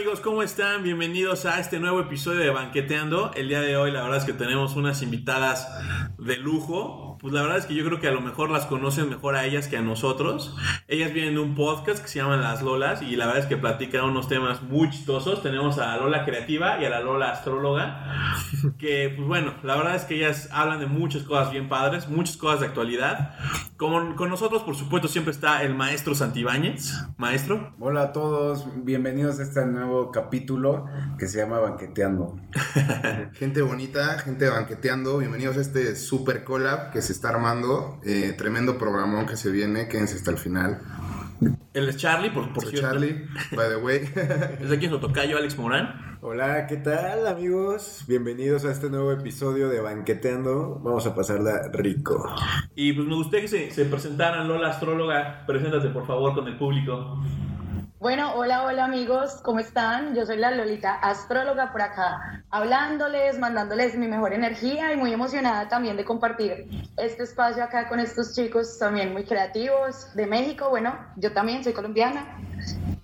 Hola, ¿qué tal amigos? ¿Cómo están? Bienvenidos a este nuevo episodio de Banqueteando. El día de hoy la verdad es que tenemos unas invitadas de lujo. Pues la verdad es que yo creo que a lo mejor las conocen mejor a ellas que a nosotros. Ellas vienen de un podcast que se llama Las Lolas y la verdad es que platican unos temas muy chistosos. Tenemos a la Lola Creativa y a la Lola Astróloga. Que pues bueno, la verdad es que ellas hablan de muchas cosas bien padres, muchas cosas de actualidad. Con, con nosotros, por supuesto, siempre está el maestro Santibáñez. Maestro. Hola a todos, bienvenidos a este nuevo capítulo que se llama Banqueteando. gente bonita, gente banqueteando, bienvenidos a este super collab que se está armando, eh, tremendo programón que se viene, quédense hasta el final. Él es Charlie, por, por Soy cierto. Charlie, by the way. Es aquí su tocayo, Alex Morán. Hola, ¿qué tal amigos? Bienvenidos a este nuevo episodio de Banqueteando. Vamos a pasarla rico. Y pues me gustaría que se, se presentaran, Lola Astróloga. Preséntate, por favor, con el público. Bueno, hola, hola amigos, ¿cómo están? Yo soy la Lolita, astróloga por acá, hablándoles, mandándoles mi mejor energía y muy emocionada también de compartir este espacio acá con estos chicos también muy creativos de México. Bueno, yo también soy colombiana.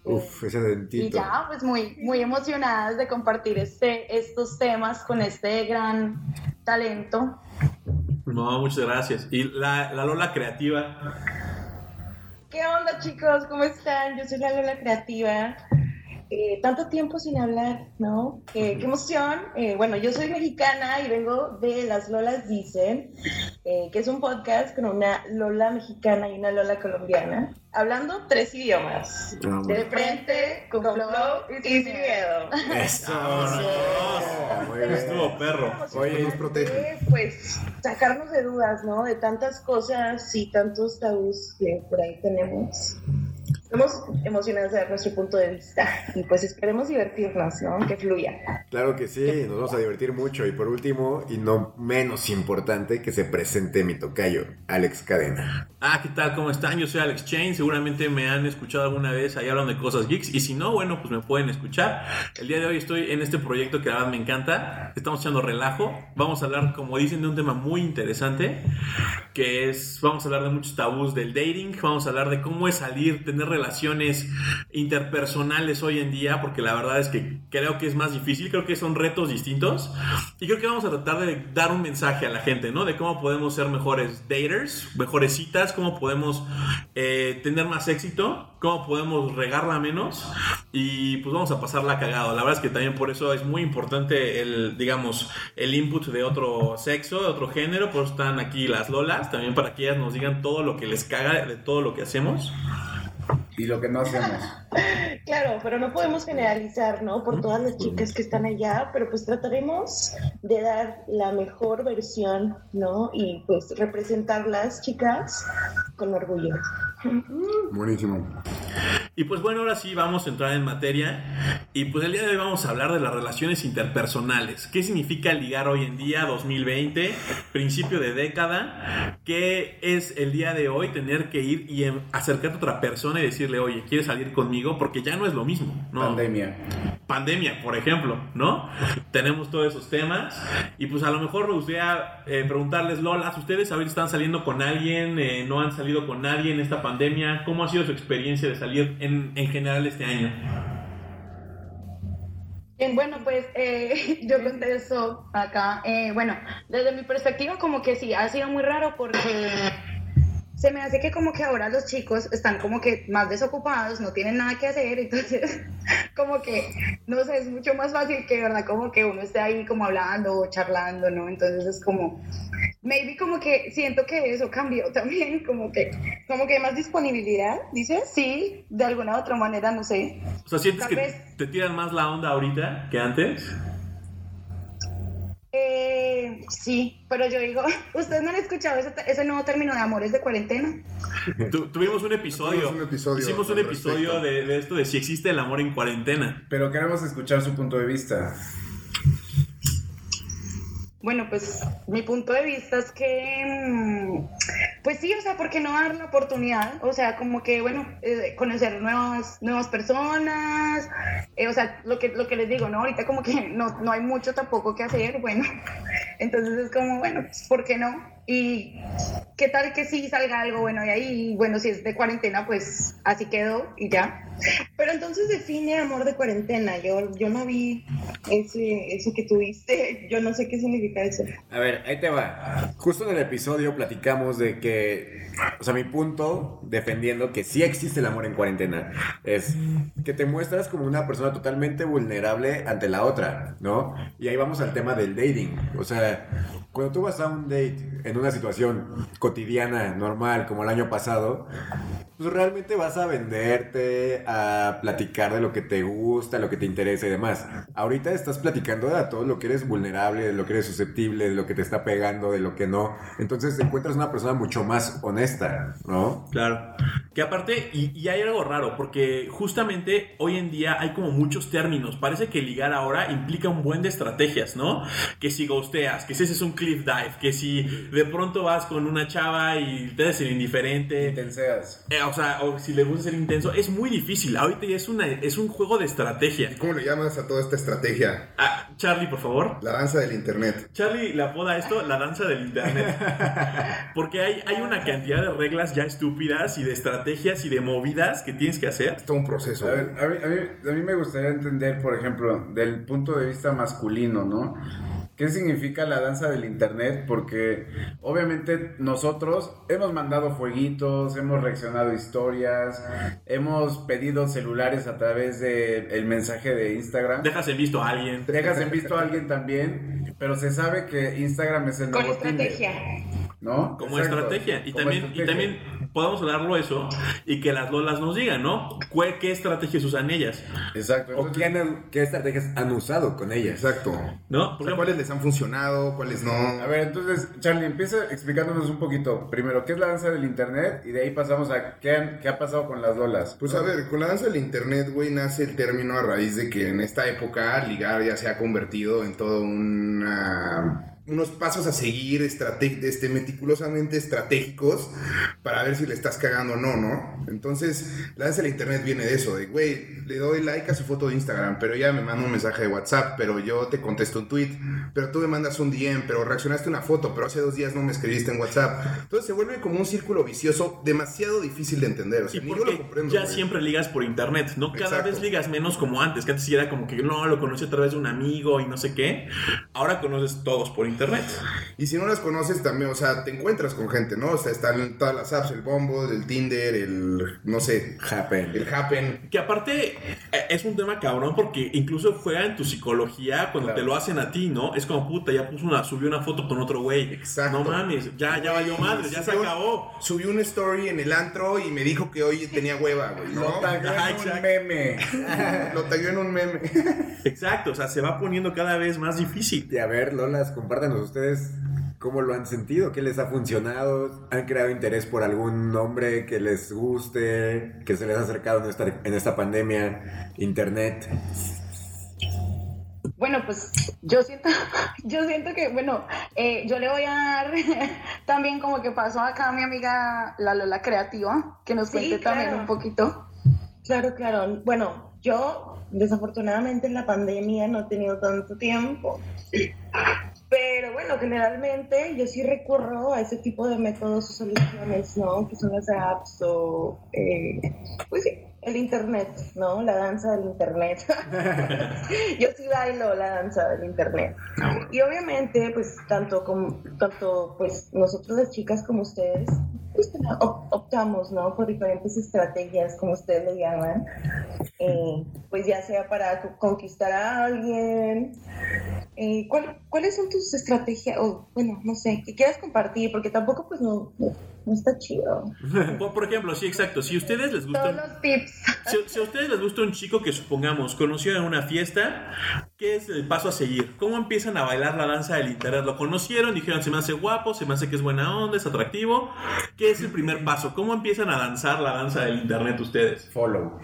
Uf, ese Y dentito. ya, pues muy, muy emocionadas de compartir este, estos temas con este gran talento. No, muchas gracias. Y la, la Lola Creativa. ¿Qué onda chicos? ¿Cómo están? Yo soy la Lola Creativa. Eh, tanto tiempo sin hablar, ¿no? Eh, qué emoción. Eh, bueno, yo soy mexicana y vengo de Las Lolas Dicen, eh, que es un podcast con una Lola mexicana y una Lola colombiana, hablando tres idiomas. Ah, De frente, con flow y sin miedo. Eso. Muy bien. Estuvo perro. Oye, nos protegen. Eh, Pues sacarnos de dudas, ¿no? De tantas cosas y tantos tabús que por ahí tenemos. Estamos emocionados de dar nuestro punto de vista y pues esperemos divertirnos, ¿no? Que fluya. Claro que sí, nos vamos a divertir mucho. Y por último, y no menos importante, que se presente mi tocayo, Alex Cadena. Ah, ¿qué tal? ¿Cómo están? Yo soy Alex Chain. Seguramente me han escuchado alguna vez ahí hablando de cosas geeks. Y si no, bueno, pues me pueden escuchar. El día de hoy estoy en este proyecto que la verdad me encanta. Estamos echando relajo. Vamos a hablar, como dicen, de un tema muy interesante. Que es, vamos a hablar de muchos tabús del dating. Vamos a hablar de cómo es salir, tener relaciones interpersonales hoy en día. Porque la verdad es que creo que es más difícil. Creo que son retos distintos. Y creo que vamos a tratar de dar un mensaje a la gente, ¿no? De cómo podemos ser mejores daters, mejores citas, cómo podemos eh, tener más éxito, cómo podemos regarla menos y pues vamos a pasarla cagado. La verdad es que también por eso es muy importante el, digamos, el input de otro sexo, de otro género, por eso están aquí las lolas, también para que ellas nos digan todo lo que les caga de todo lo que hacemos. Y lo que no hacemos. Claro, pero no podemos generalizar, ¿no? Por todas las chicas que están allá, pero pues trataremos de dar la mejor versión, ¿no? Y pues representarlas, chicas, con orgullo. Buenísimo. Y pues bueno, ahora sí vamos a entrar en materia. Y pues el día de hoy vamos a hablar de las relaciones interpersonales. ¿Qué significa ligar hoy en día, 2020, principio de década? ¿Qué es el día de hoy tener que ir y em- acercarte a otra persona y decirle, oye, ¿quieres salir conmigo? Porque ya no es lo mismo. ¿no? Pandemia. pandemia, por ejemplo, ¿no? Tenemos todos esos temas y pues a lo mejor me gustaría eh, preguntarles, Lola, ¿ustedes ahorita están saliendo con alguien? Eh, ¿No han salido con nadie en esta pandemia? ¿Cómo ha sido su experiencia de salir en, en general este año? Bien, bueno, pues eh, yo contesto acá. Eh, bueno, desde mi perspectiva como que sí, ha sido muy raro porque se me hace que como que ahora los chicos están como que más desocupados, no tienen nada que hacer, entonces como que, no sé, es mucho más fácil que, ¿verdad? Como que uno esté ahí como hablando o charlando, ¿no? Entonces es como, maybe como que siento que eso cambió también, como que, Como que hay más disponibilidad, dices. sí, de alguna u otra manera, no sé. O sea, ¿sientes Tal que vez. te tiran más la onda ahorita que antes? Eh, sí, pero yo digo, ¿ustedes no han escuchado ese, ese nuevo término de amores de cuarentena? Tu- tuvimos un episodio. Tuvimos un episodio Hicimos un episodio de, de esto de si existe el amor en cuarentena. Pero queremos escuchar su punto de vista. Bueno, pues mi punto de vista es que, mm, pues sí, o sea, ¿por qué no dar la oportunidad? O sea, como que, bueno, eh, conocer nuevas, nuevas personas, eh, o sea, lo que, lo que les digo, ¿no? Ahorita como que no, no hay mucho tampoco que hacer, bueno, entonces es como, bueno, ¿por qué no? Y qué tal que sí salga algo bueno de ahí, bueno, si es de cuarentena, pues así quedó y ya. Pero entonces define amor de cuarentena. Yo, yo no vi ese, eso que tuviste. Yo no sé qué significa eso. A ver, ahí te va. Justo en el episodio platicamos de que, o sea, mi punto defendiendo que sí existe el amor en cuarentena es que te muestras como una persona totalmente vulnerable ante la otra, ¿no? Y ahí vamos al tema del dating. O sea, cuando tú vas a un date en una situación cotidiana, normal, como el año pasado, pues realmente vas a venderte, a platicar de lo que te gusta, lo que te interesa y demás. Ahorita estás platicando de todo lo que eres vulnerable, de lo que eres susceptible, de lo que te está pegando, de lo que no. Entonces te encuentras una persona mucho más honesta, ¿no? Claro. Que aparte, y, y hay algo raro, porque justamente hoy en día hay como muchos términos. Parece que ligar ahora implica un buen de estrategias, ¿no? Que si ghosteas, que si ese es un cliff dive, que si de pronto vas con una chava y te des el indiferente. Intenseas. Eh, o sea, o si le gusta ser intenso, es muy difícil. Ahorita ya es, una, es un juego de estrategia. ¿Cómo le llamas a toda esta estrategia? Ah, Charlie, por favor. La danza del internet. Charlie le apoda esto la danza del internet. Porque hay, hay una cantidad de reglas ya estúpidas y de estrategias y de movidas que tienes que hacer. Es todo un proceso. A, ver, a, mí, a, mí, a mí me gustaría entender, por ejemplo, del punto de vista masculino, ¿no? ¿Qué significa la danza del internet? Porque obviamente nosotros hemos mandado fueguitos, hemos reaccionado a historias, hemos pedido celulares a través del el mensaje de Instagram. Dejas en visto a alguien. Dejas en visto a alguien también, pero se sabe que Instagram es el Con nuevo Tinder, estrategia. ¿no? Como Exacto, estrategia. Y como también, y estrategia. también podemos hablarlo eso y que las lolas nos digan, ¿no? ¿Cuál- ¿Qué estrategias usan ellas? Exacto. ¿O quién- qué estrategias han usado con ellas? Exacto. ¿No? O Por sea, ejemplo, ¿Cuáles les han funcionado? ¿Cuáles no? A ver, entonces, Charlie, empieza explicándonos un poquito. Primero, ¿qué es la danza del internet? Y de ahí pasamos a qué, han- qué ha pasado con las lolas. Pues a ver, con la danza del internet, güey, nace el término a raíz de que en esta época ligar ya se ha convertido en todo una unos pasos a seguir este, meticulosamente estratégicos para ver si le estás cagando o no, ¿no? Entonces, la danza del internet viene de eso, de, güey, le doy like a su foto de Instagram, pero ella me manda un mensaje de WhatsApp, pero yo te contesto un tweet, pero tú me mandas un DM, pero reaccionaste a una foto, pero hace dos días no me escribiste en WhatsApp. Entonces se vuelve como un círculo vicioso demasiado difícil de entender, o y sea, ni yo lo comprendo. ya güey. siempre ligas por internet, ¿no? Cada Exacto. vez ligas menos como antes, que antes era como que no, lo conocí a través de un amigo y no sé qué. Ahora conoces todos por internet. Y si no las conoces también, o sea, te encuentras con gente, ¿no? O sea, están todas las apps, el Bumble, el Tinder, el, no sé, Happen. el Happen. Que aparte eh, es un tema cabrón porque incluso juega en tu psicología cuando Claro. te lo hacen a ti, ¿no? Es como puta, ya puso una, subió una foto con otro güey. Exacto. No mames, ya, ya valió madre, ya se acabó. Subió una story en el antro y me dijo que hoy tenía hueva, güey, ¿no? Lo tagué en un meme. Lo tagué en un meme. Exacto, o sea, se va poniendo cada vez más difícil. Y a ver, Lolas, compártanos ustedes cómo lo han sentido, qué les ha funcionado, han creado interés por algún nombre que les guste, que se les ha acercado en esta, en esta pandemia, internet. Bueno, pues yo siento, yo siento que, bueno, eh, yo le voy a dar también como que pasó acá a mi amiga la Lola Creativa, que nos Sí, cuente claro. también un poquito. Claro, claro. Bueno, yo desafortunadamente en la pandemia no he tenido tanto tiempo. Pero bueno, generalmente yo sí recurro a ese tipo de métodos o soluciones, ¿no? Que son las apps o, eh, pues sí, el internet, ¿no? La danza del internet. yo sí bailo la danza del internet. Y obviamente, pues tanto como tanto pues nosotros las chicas como ustedes, pues op- optamos, ¿no? Por diferentes estrategias, como ustedes le llaman, eh, pues ya sea para co- conquistar a alguien. Eh, ¿cuál- ¿Cuáles son tus estrategias? O bueno, no sé, que quieras compartir, porque tampoco pues no, no, está chido. Por, por ejemplo, sí, exacto. Si a ustedes les gusta. Todos los tips. Si, si a ustedes les gusta un chico que supongamos conoció en una fiesta, ¿qué es el paso a seguir? ¿Cómo empiezan a bailar la danza del internet? ¿Lo conocieron? Dijeron, se me hace guapo, se me hace que es buena onda, es atractivo. ¿Qué es el primer paso? ¿Cómo empiezan a danzar la danza del internet ustedes? Follow.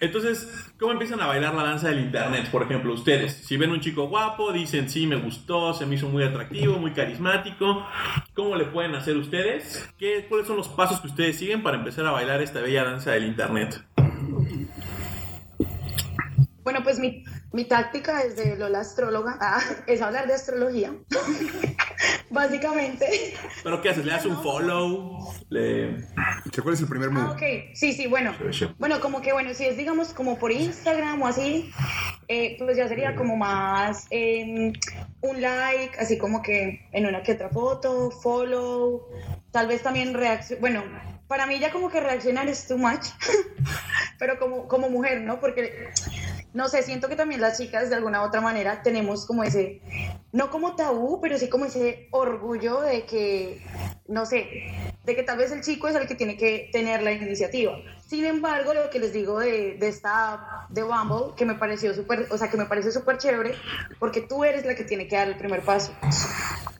Entonces, ¿cómo empiezan a bailar la danza del internet? Por ejemplo, ustedes, si ven un chico guapo, dicen, sí, me gustó, se me hizo muy atractivo, muy carismático. ¿Cómo le pueden hacer ustedes? ¿Qué, ¿Cuáles son los pasos que ustedes siguen para empezar a bailar esta bella danza del internet? Bueno, pues mi, mi táctica desde Lola Astróloga ah, es hablar de astrología. Básicamente. ¿Pero qué haces? ¿Le das un follow? ¿Le... ¿Cuál es el primer Ah, move? ok. Sí, sí, bueno. Bueno, como que, bueno, si es, digamos, como por Instagram o así, eh, pues ya sería como más eh, un like, así como que en una que otra foto, follow, tal vez también reacción. Bueno, para mí ya como que reaccionar es too much, pero como, como mujer, ¿no? Porque no sé, siento que también las chicas de alguna u otra manera tenemos como ese, no como tabú, pero sí como ese orgullo de que, no sé, de que tal vez el chico es el que tiene que tener la iniciativa. Sin embargo, lo que les digo de, de esta de Bumble, que me pareció súper, o sea, que me parece súper chévere, porque tú eres la que tiene que dar el primer paso.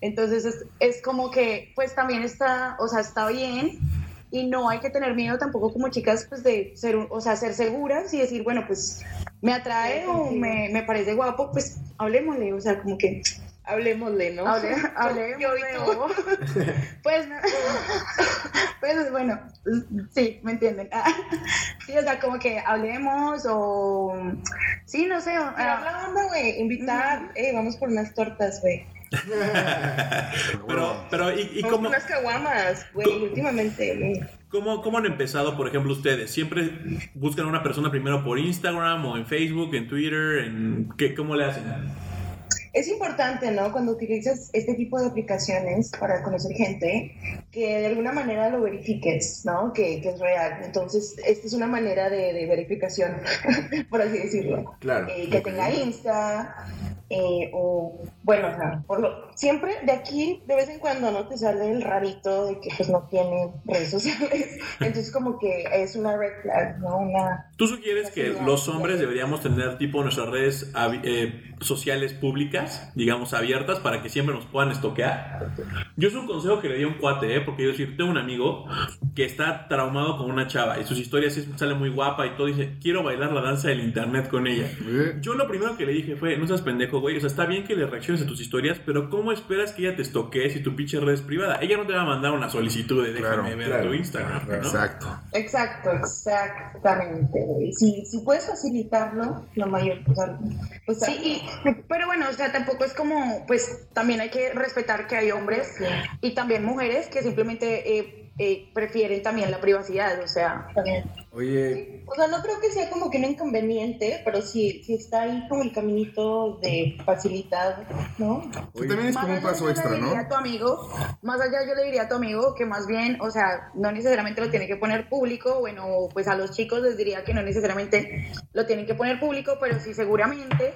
Entonces es, es como que, pues también está, o sea, está bien y no hay que tener miedo tampoco como chicas pues de ser, o sea, ser seguras y decir, bueno, pues me atrae o me, me parece guapo, pues hablemosle, o sea, como que Hablemosle, ¿no? hable, hablemos Yo y de- tú. pues, no- pues bueno, sí, me entienden. Sí, o sea, como que hablemos o sí, no sé, o- la onda, güey, invitar, eh, vamos por unas tortas, güey. Pero, pero ¿y, cómo, por unas caguamas, güey, últimamente, cómo, cómo han empezado, por ejemplo, ustedes? ¿Siempre buscan a una persona primero por Instagram o en Facebook, en Twitter? En, ¿qué, ¿Cómo le hacen? Es importante, ¿no? Cuando utilizas este tipo de aplicaciones para conocer gente, que de alguna manera lo verifiques, ¿no? Que, que es real. Entonces, esta es una manera de, de verificación, por así decirlo. Claro. Eh, que tenga Insta, eh, o bueno, o sea, por lo, siempre de aquí, de vez en cuando, ¿no? Te sale el rarito de que pues no tiene redes sociales. Entonces, como que es una red flag, ¿no? Una... ¿Tú sugieres que los hombres deberíamos tener tipo nuestras redes eh, sociales públicas, digamos abiertas, para que siempre nos puedan estoquear? Yo es un consejo que le di a un cuate, ¿eh? porque yo decir, tengo un amigo que está traumado con una chava y sus historias sale muy guapa y todo, dice, quiero bailar la danza del internet con ella. Eh, Yo lo primero que le dije fue, no seas pendejo, güey, o sea, está bien que le reacciones a tus historias, pero ¿cómo esperas que ella te estoquee si tu pinche red es privada? Ella no te va a mandar una solicitud de déjame Claro, ver claro. tu Instagram, ¿no? Exacto. Exacto, exactamente, güey. Si, si puedes facilitarlo, lo mayor, o sea, pues Sí, y- pero bueno, o sea, tampoco es como, pues también hay que respetar que hay hombres y también mujeres que simplemente eh, eh, prefieren también la privacidad, o sea, bien. Oye, O sea, no creo que sea como que un inconveniente, pero sí, sí está ahí como el caminito de facilidad, ¿no? Que también es Más como un paso extra, le diría ¿no? a tu amigo, más allá yo le diría a tu amigo que más bien, o sea, no necesariamente lo tiene que poner público, bueno, pues a los chicos les diría que no necesariamente lo tienen que poner público, pero sí seguramente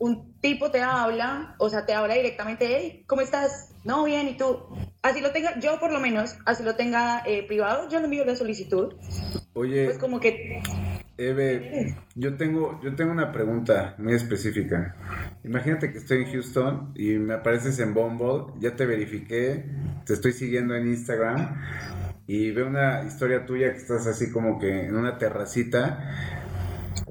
un tipo te habla, o sea, te habla directamente, hey, ¿cómo estás? No, bien, ¿y tú? Así lo tenga, yo por lo menos, así lo tenga eh, privado, yo le envío la solicitud, oye, pues como que, Eve, yo tengo, yo tengo una pregunta muy específica. Imagínate que estoy en Houston y me apareces en Bumble, ya te verifiqué, te estoy siguiendo en Instagram y veo una historia tuya que estás así como que en una terracita.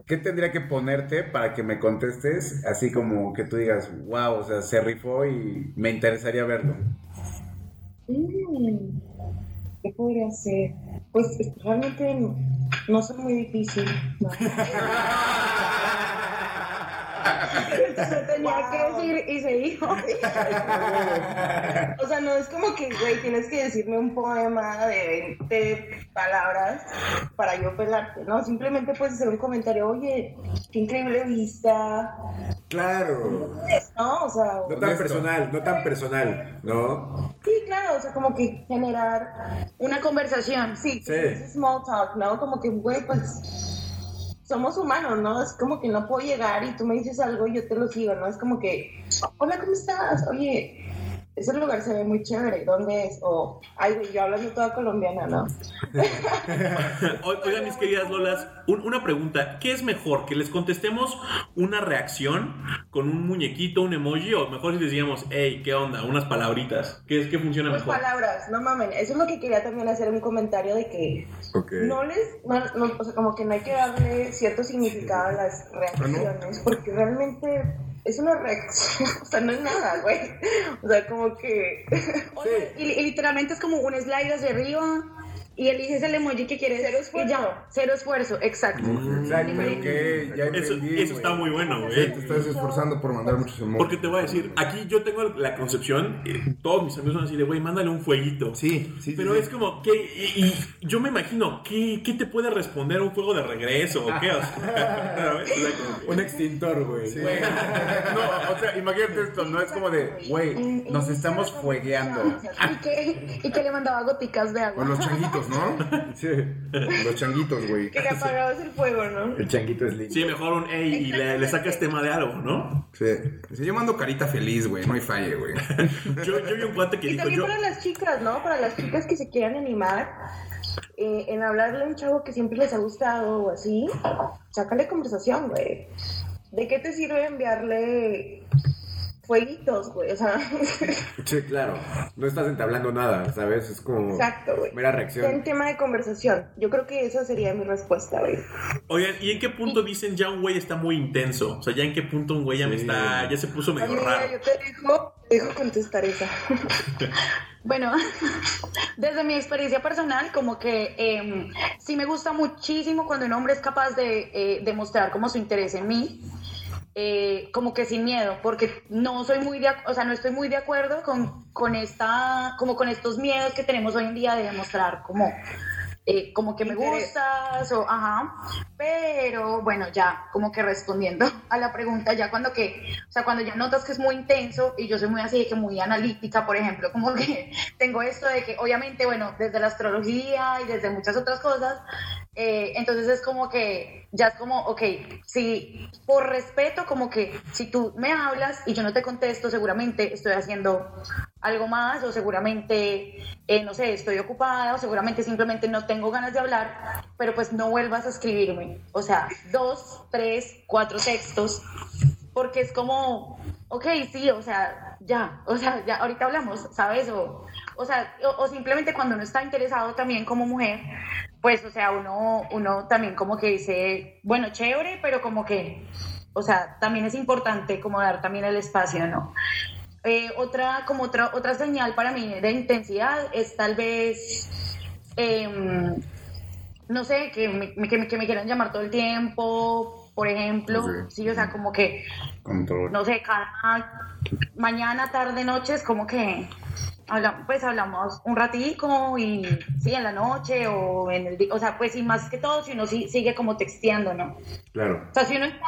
¿Qué tendría que ponerte para que me contestes así como que tú digas, wow, o sea, se rifó y me interesaría verlo? Mm, ¿Qué podría ser? Pues realmente no, no son muy difícil. ¿no? se tenía que decir y se dijo. O sea, no es como que, güey, tienes que decirme un poema de 20 palabras para yo pelarte, ¿no? Simplemente puedes hacer un comentario, oye, qué increíble vista, Claro. ¿no? O sea, No tan personal, no tan personal, ¿no? sí, claro, o sea, como que generar, Una conversación, sí, Sí. small talk, ¿no? Como que, güey, pues somos humanos, ¿no? Es como que no puedo llegar y tú me dices algo y yo te lo sigo, ¿no? Es como que, hola, ¿cómo estás? Oye, ese lugar se ve muy chévere, ¿dónde es? O, ay, güey, yo hablando toda colombiana, ¿no? Oigan, mis queridas Lolas, un- una pregunta. ¿Qué es mejor? ¿Que les contestemos una reacción con un muñequito, un emoji? O mejor si les digamos, hey, ¿qué onda? Unas palabritas. ¿Qué es que funciona mejor? palabras, no mamen. Eso es lo que quería también hacer un comentario de que Ok. no les, no, no, o sea, como que no hay que darle cierto significado a las reacciones, porque realmente es una reacción, o sea, no es nada, güey. O sea, como que, y, y literalmente es como un slide hacia arriba y eliges el emoji que quieres. Cero esfuerzo. Y ya, cero esfuerzo, exacto. Exacto, ok, ya Eso, entendí. eso está muy bueno, Sí, güey. te estás esforzando por mandar muchos emojis. Porque te voy a decir, aquí yo tengo la concepción, eh, todos mis amigos son así de, güey, mándale un fueguito. Sí, sí, sí, Pero sí. es como, que y, y yo me imagino, ¿qué, ¿qué te puede responder un fuego de regreso? ¿O qué? Un extintor, güey. No, o sea, imagínate esto, no es como de, güey, nos estamos fuegueando. Y que, y que le mandaba goticas de agua. los changuitos, ¿no? Sí. Los changuitos, güey. Que le apagabas el fuego, ¿no? El changuito es lindo. Sí, mejor un ey y le, le sacas tema de algo, ¿no? Sí. Sí, yo mando carita feliz, güey. No hay falle, güey. Yo, yo vi un cuate que Y dijo, también yo, para las chicas, ¿no? Para las chicas que se quieran animar eh, en hablarle a un chavo que siempre les ha gustado o así, sácale conversación, güey. ¿De qué te sirve enviarle fueguitos, güey? O sea, Sí, claro. No estás entablando nada, ¿sabes? Es como exacto, güey. mera reacción. tema de conversación. Yo creo que esa sería mi respuesta, güey. oigan, ¿y en qué punto dicen ya un güey está muy intenso? O sea, ¿ya en qué punto un güey ya me está, ya se puso medio Amiga, raro? yo te dejo, te dejo contestar esa. Bueno, desde mi experiencia personal, como que em, sí me gusta muchísimo cuando un hombre es capaz de eh, demostrar como su interés en mí, eh, como que sin miedo, porque no soy muy de, o sea, no estoy muy de acuerdo con, con esta, como con estos miedos que tenemos hoy en día de demostrar como eh, como que me gustas o ajá, pero bueno, ya como que respondiendo a la pregunta, ya cuando que, o sea, cuando ya notas que es muy intenso y yo soy muy así, que muy analítica, por ejemplo, como que tengo esto de que obviamente, bueno, desde la astrología y desde muchas otras cosas, eh, entonces es como que ya es como, ok, si por respeto, como que si tú me hablas y yo no te contesto, seguramente estoy haciendo algo más o seguramente, eh, no sé, estoy ocupada o seguramente simplemente no tengo ganas de hablar, pero pues no vuelvas a escribirme. O sea, dos, tres, cuatro textos, porque es como, ok, sí, o sea, ya, o sea, ya, ahorita hablamos, ¿sabes? O, o sea, o, o simplemente cuando uno está interesado también como mujer, pues, o sea, uno, uno también como que dice, bueno, chévere, pero como que, o sea, también es importante como dar también el espacio, ¿no? Eh, otra, como otra, otra señal para mí de intensidad es tal vez, em, no sé, que me, que, me, que me quieran llamar todo el tiempo, por ejemplo, sí, o sea, como que, Control. no sé, cada mañana, tarde, noche es como que habla- pues hablamos un ratico y sí, en la noche o en el día, o sea, pues y más que todo si uno sí, sigue como texteando, ¿no? Claro. O sea, si uno está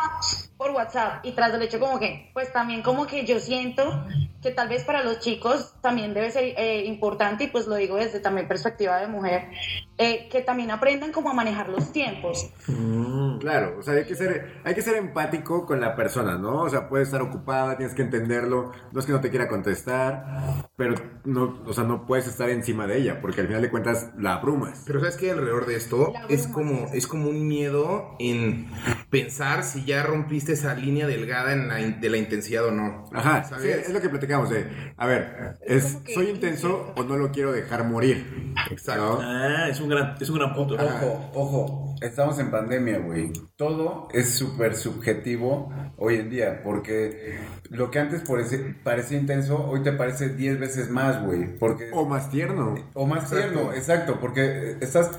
por WhatsApp y tras del hecho como que, pues también como que yo siento que tal vez para los chicos también debe ser eh, importante, y pues lo digo desde también perspectiva de mujer, eh, que también aprendan como a manejar los tiempos. Mm. Claro, o sea, hay que ser, hay que ser empático con la persona, ¿no? O sea, puede estar ocupada, tienes que entenderlo, no es que no te quiera contestar, pero no, o sea, no puedes estar encima de ella, porque al final de cuentas la abrumas. Pero sabes que alrededor de esto es como, es como un miedo en pensar si ya rompiste esa línea delgada en la in- de la intensidad o no. Ajá, sí, es lo que platicamos de, a ver, es, ¿soy intenso o no lo quiero dejar morir? Exacto. ¿No? Ah, es un gran, es un gran punto. Ojo, ojo, estamos en pandemia, güey. Todo es súper subjetivo hoy en día, porque lo que antes parece- parecía intenso, hoy te parece 10 veces más, güey. Porque... O más tierno. O más Exacto. tierno, exacto, porque estás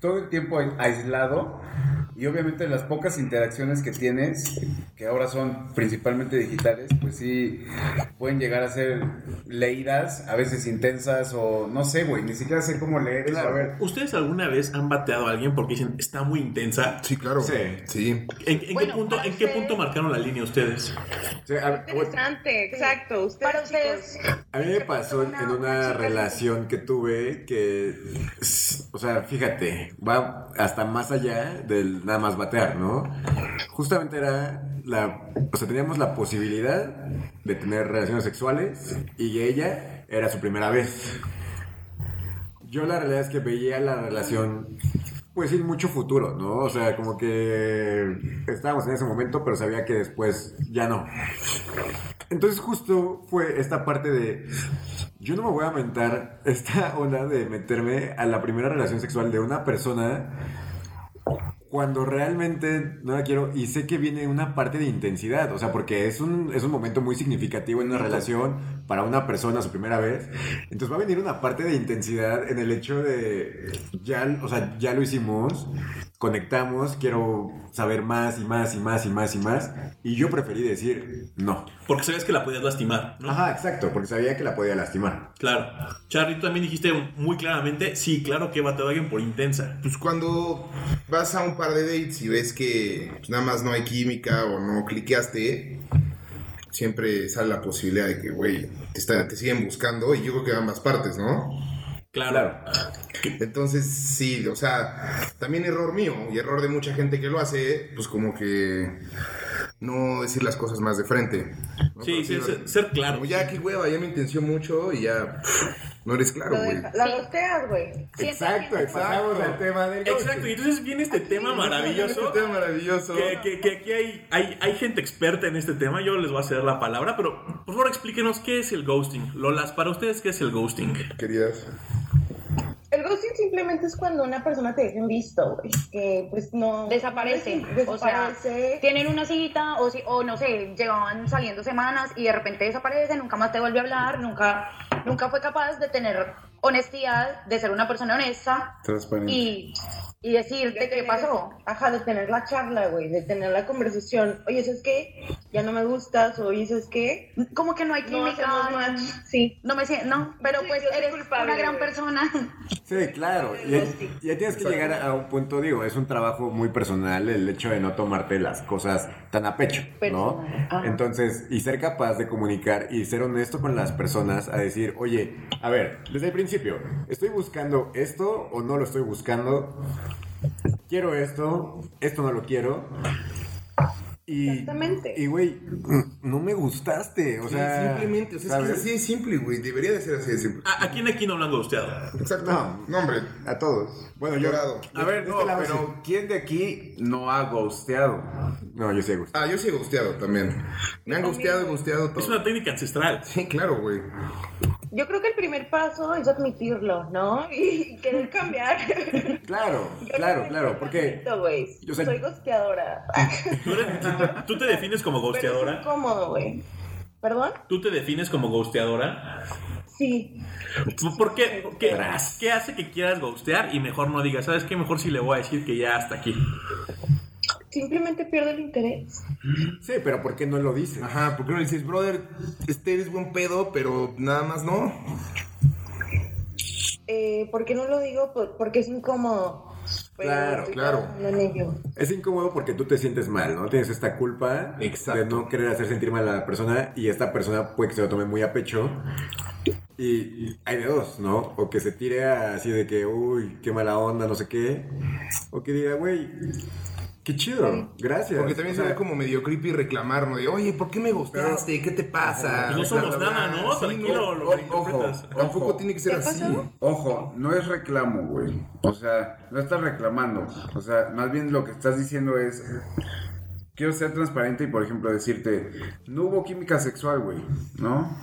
todo el tiempo aislado y obviamente las pocas interacciones que tienes, que ahora son principalmente digitales, pues sí pueden llegar a ser leídas, a veces intensas o no sé, güey, ni siquiera sé cómo leer eso. A ver, ¿Ustedes alguna vez han bateado a alguien porque dicen está muy intensa? Sí, claro. Sí. Sí. ¿En, en qué punto, ¿En qué punto marcaron la línea ustedes? Sí, a, bueno, Interesante, exacto. Ustedes, Para ustedes. A mí me pasó en, una relación que tuve que, o sea, fíjate, va hasta más allá del nada más batear, ¿no? Justamente era la, o sea, teníamos la posibilidad de tener relaciones sexuales y ella era su primera vez. Yo la realidad es que veía la relación pues sin mucho futuro, ¿no? O sea, como que estábamos en ese momento, pero sabía que después ya no. Entonces justo fue esta parte de, yo no me voy a aventar esta onda de meterme a la primera relación sexual de una persona cuando realmente no la quiero y sé que viene una parte de intensidad, o sea, porque es un, es un momento muy significativo en una relación, para una persona su primera vez, entonces va a venir una parte de intensidad en el hecho de ya, o sea, ya lo hicimos, conectamos, quiero saber más y más y más y más y más, y yo preferí decir no. Porque sabías que la podías lastimar, ¿no? Ajá, exacto, porque sabía que la podía lastimar. Claro. Charlie, tú también dijiste muy claramente, sí, claro que bateado a alguien por intensa. Pues cuando vas a un par de dates y ves que pues, nada más no hay química o no cliqueaste, siempre sale la posibilidad de que, güey, te, está- te siguen buscando y yo creo que ambas partes, ¿no? Claro. Entonces, sí, o sea, también error mío y error de mucha gente que lo hace, pues como que no decir las cosas más de frente. ¿no? Sí, sí, ser, ser claro. Como ya, qué hueva, ya me intenció mucho y ya no eres claro, güey. la gosteas, güey. Exacto, pasamos al tema del Exacto, y entonces viene este tema maravilloso. Este tema maravilloso. Que, que- que aquí hay, hay, hay gente experta en este tema, yo les voy a ceder la palabra, pero por favor explíquenos qué es el ghosting. Lolas, para ustedes, ¿qué es el ghosting? Queridas. Ghosting simplemente es cuando una persona te deja en visto, güey. Que pues no. Desaparece. O sea, tienen una cita o, si, o no sé, llevaban saliendo semanas y de repente desaparece, nunca más te vuelve a hablar, nunca, nunca fue capaz de tener honestidad, de ser una persona honesta Transparente. y, y decirte qué pasó. Ajá, de tener la charla, güey, de tener la conversación. Oye, ¿sabes qué? Ya no me gustas, o oye, ¿sabes qué? Como que no hay No química. hacemos match. Sí. No me siento, no, pero Sí, pues eres culpable, una gran güey. persona. Sí, claro. Y, y ya tienes que llegar a un punto, digo, es un trabajo muy personal el hecho de no tomarte las cosas tan a pecho, ¿no? Ajá. Entonces, y ser capaz de comunicar y ser honesto con las personas a decir, oye, a ver, desde el principio, ¿estoy buscando esto o no lo estoy buscando? Quiero esto, esto no lo quiero. Y, Exactamente. Y, güey, no me gustaste, o Sí, sea... simplemente, o sea, es que ¿sabes? es así de simple, güey. Debería de ser así de simple. ¿A, a quién aquí no lo han? Exacto. No. No, hombre. A todos. Bueno, yo... Llorado. A ver, no, este pero ¿quién de aquí no ha ghosteado? No, yo sí, Agustín. Ah, yo sí he gusteado también. Me han gusteado, he gusteado todo. Es una técnica ancestral. Sí, claro, güey. Yo creo que el primer paso es admitirlo, ¿no? Y querer cambiar. Claro, claro, claro, porque... Yo Soy gosteadora. ¿Tú, eres- tú te defines como Pero es incómodo, güey. ¿Perdón? ¿Tú te defines como ghosteadora? Sí. ¿Por qué? ¿Qué, qué hace que quieras ghostear y mejor no digas, ¿sabes qué? Mejor sí le voy a decir que ya hasta aquí. Simplemente pierdo el interés. Sí, pero ¿por qué no lo dices? Ajá, ¿por qué no le dices, brother, este eres buen pedo, pero nada más no? Eh, ¿Por qué no lo digo? Por- Porque es incómodo. Pero Claro, claro. Es incómodo porque tú te sientes mal, ¿no? Tienes esta culpa Exacto. de no querer hacer sentir mal a la persona y esta persona puede que se lo tome muy a pecho. Y hay de dos, ¿no? O que se tire a- así de que, uy, qué mala onda, no sé qué. O que diga, güey, qué chido, gracias. Porque también O se ve como medio creepy reclamar, ¿no? De, oye, ¿por qué me gustaste? ¿Qué te pasa? Pues no somos nada. ¿no? Sí, Tranquilo, lo ojo. Tampoco tiene que ser ¿Qué así. Ojo, no es reclamo, güey. O sea, no estás reclamando. O sea, más bien lo que estás diciendo es. Quiero ser transparente y, por ejemplo, decirte: No hubo química sexual, güey, ¿no?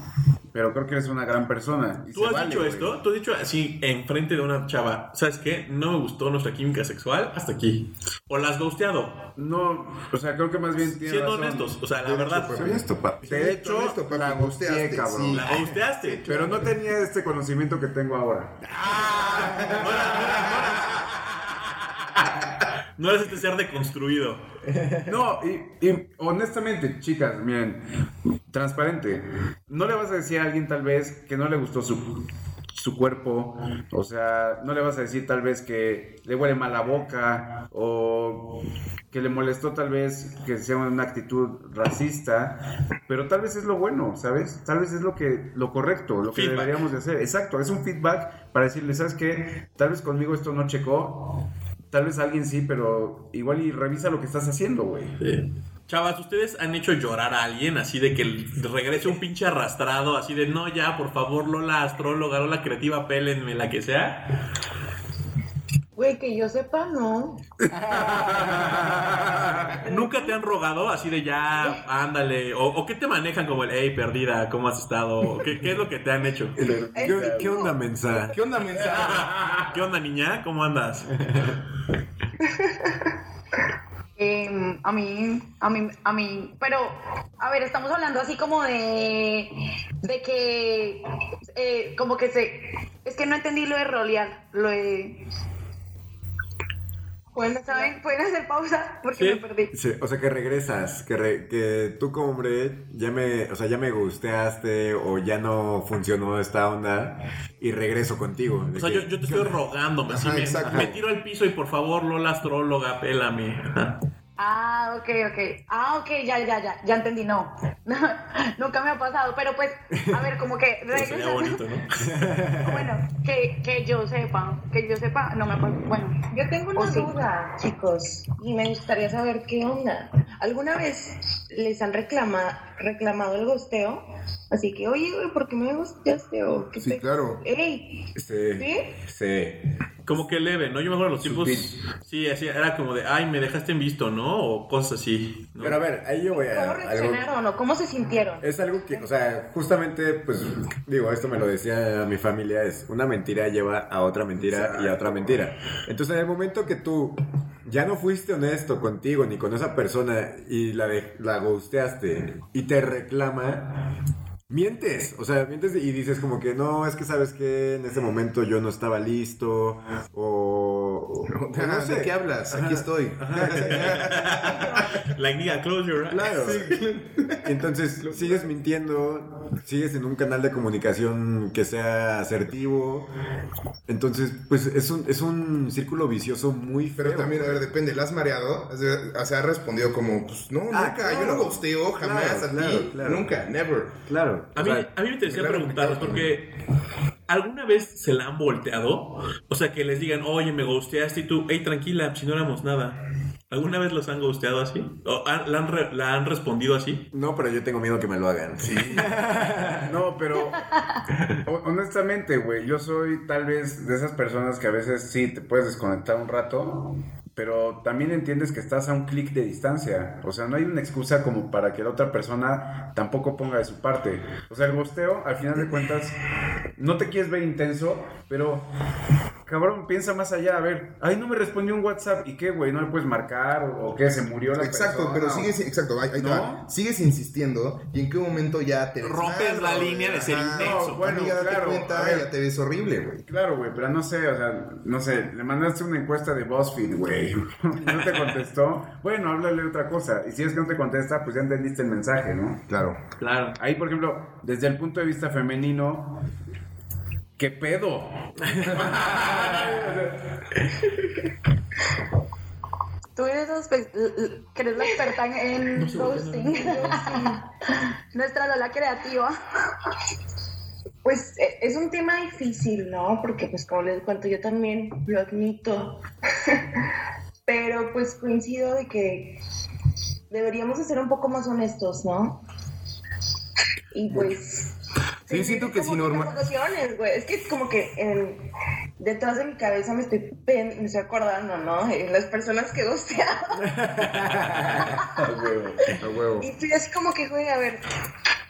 Pero creo que eres una gran persona. y ¿Tú se has vale, dicho güey. esto? ¿Tú has dicho así enfrente de una chava, ¿sabes qué? No me gustó nuestra química sexual hasta aquí. ¿O la has ghosteado? No, o sea, creo que más bien tienes Siendo razón. honestos, o sea, la verdad. soy esto, papi. De hecho, Honesto, papi, la gusteaste, cabrón. sí. La ghosteaste. Pero no tenía este conocimiento que tengo ahora. No eres este ser deconstruido. No, y, y honestamente, chicas, miren, transparente. No le vas a decir a alguien tal vez que no le gustó su, su cuerpo, o sea, no le vas a decir tal vez que le huele mal la boca o que le molestó tal vez que sea una actitud racista, pero tal vez es lo bueno, ¿sabes? Tal vez es lo que lo correcto, lo que Feedback. deberíamos de hacer. Exacto, es un feedback para decirle, ¿sabes qué? Tal vez conmigo esto no checó. Tal vez alguien sí, pero igual y revisa lo que estás haciendo, güey. Chavas, ¿ustedes han hecho llorar a alguien así de que regrese un pinche arrastrado, así de no, ya, por favor, Lola astróloga, Lola creativa, pélenme, la que sea? Güey, que yo sepa, no. ¿Nunca te han rogado así de ya, ándale? ¿O, o qué te manejan como el, hey, perdida, ¿cómo has estado? ¿Qué, qué es lo que te han hecho? ¿Qué, qué onda, mensa? ¿Qué onda, mensaje? ¿Qué onda, niña? ¿Cómo andas? Eh, a mí, a mí, a mí, pero, a a ver, estamos hablando así como de, de que, eh, como que se, es que no entendí lo de rolear, lo de, Bueno, ¿saben? ¿Pueden hacer pausa? Porque Sí. me perdí. Sí, o sea que regresas, que, re- que tú como hombre ya me, o sea, ya me gusteaste o ya no funcionó esta onda y regreso contigo. O sea, que- yo, yo te estoy rogando, me, me tiro al piso y por favor, Lola Astróloga, pélame. Ajá. Ah, ok, ok. Ah, ok, ya, ya, ya, ya entendí, no. Nunca me ha pasado, pero pues, a ver, como que sería bonito, ¿no? Bueno, que, que yo sepa, que yo sepa, no me acuerdo. Bueno, Yo tengo una duda, chicos, y me gustaría saber qué onda. ¿Alguna vez les han reclama, reclamado el gosteo? Así que, oye, güey, ¿por qué me? O, ¿qué Sí, te- claro. ¡Ey! Sí, ¿Sí? sí. Como que leve, ¿no? Yo me acuerdo los tipos. Sutil. Sí, así era como de, ay, me dejaste en visto, ¿no? O cosas así. ¿no? Pero a ver, ahí yo voy a... ¿Cómo algo- reaccionaron o cómo se sintieron? Es algo que, o sea, justamente, pues, digo, esto me lo decía mi familia, es una mentira lleva a otra mentira y a otra mentira. Entonces, en el momento que tú ya no fuiste honesto contigo ni con esa persona y la, la ghosteaste y te reclama, mientes. O sea, mientes y dices como que no, es que sabes que en ese momento yo no estaba listo o... o- o Ah, no sé. ¿De qué hablas? Aquí estoy. Like, nigga, close your eyes. Claro. Entonces sigues mintiendo, sigues en un canal de comunicación que sea asertivo. Entonces, pues es un, es un círculo vicioso muy feo. Pero también, a ver, depende, ¿la has mareado? O sea, respondido como, pues no, Ah, nunca, yo no gosteo jamás Claro, a ti. claro. Nunca, never. Claro. A mí, sea, a mí me interesaría claro, preguntarles, claro. porque ¿alguna vez se la han volteado? O sea, que les digan, oye, me gusteaste y tú, hey, tranquila, si no éramos nada. ¿Alguna vez los han gusteado así? ¿O han- la, han re- la han respondido así? no, pero yo tengo miedo que me lo hagan. No, pero ho- honestamente, güey, yo soy tal vez de esas personas que a veces sí te puedes desconectar un rato, pero también entiendes que estás a un clic de distancia. O sea, no hay una excusa como para que la otra persona tampoco ponga de su parte. O sea, el gosteo, al final de cuentas, no te quieres ver intenso, pero cabrón, piensa más allá. A ver, ay, no me respondió un WhatsApp. ¿Y qué, güey? ¿No le puedes marcar? ¿O qué? ¿Se murió la Exacto, persona? pero sigues, exacto, ahí, ahí te ¿No? va. Sigues insistiendo y en qué momento ya te ves Rompes mal, la línea de ser intenso. no, Bueno, amiga, claro, cuenta, a ver. ya te ves horrible, güey. Claro, güey, pero no sé, o sea, no sé, le mandaste una encuesta de BuzzFeed, güey, no te contestó, bueno, háblale otra cosa, y si es que no te contesta, pues ya entendiste el mensaje, ¿no? Claro. Claro. Ahí, por ejemplo, desde el punto de vista femenino, ¿qué pedo? tú eres, que eres la experta en, ghosting. Nuestra Lola creativa. Pues eh, es un tema difícil, ¿no? Porque pues como les cuento, yo también lo admito. Pero pues coincido de que deberíamos de ser un poco más honestos, ¿no? Y pues... Sí, siento que sí, normal. Es que es como que en- detrás de mi cabeza me estoy, pen- me estoy acordando, ¿no? En las personas que he gosteado. A huevo. Y estoy así como que, güey, a ver,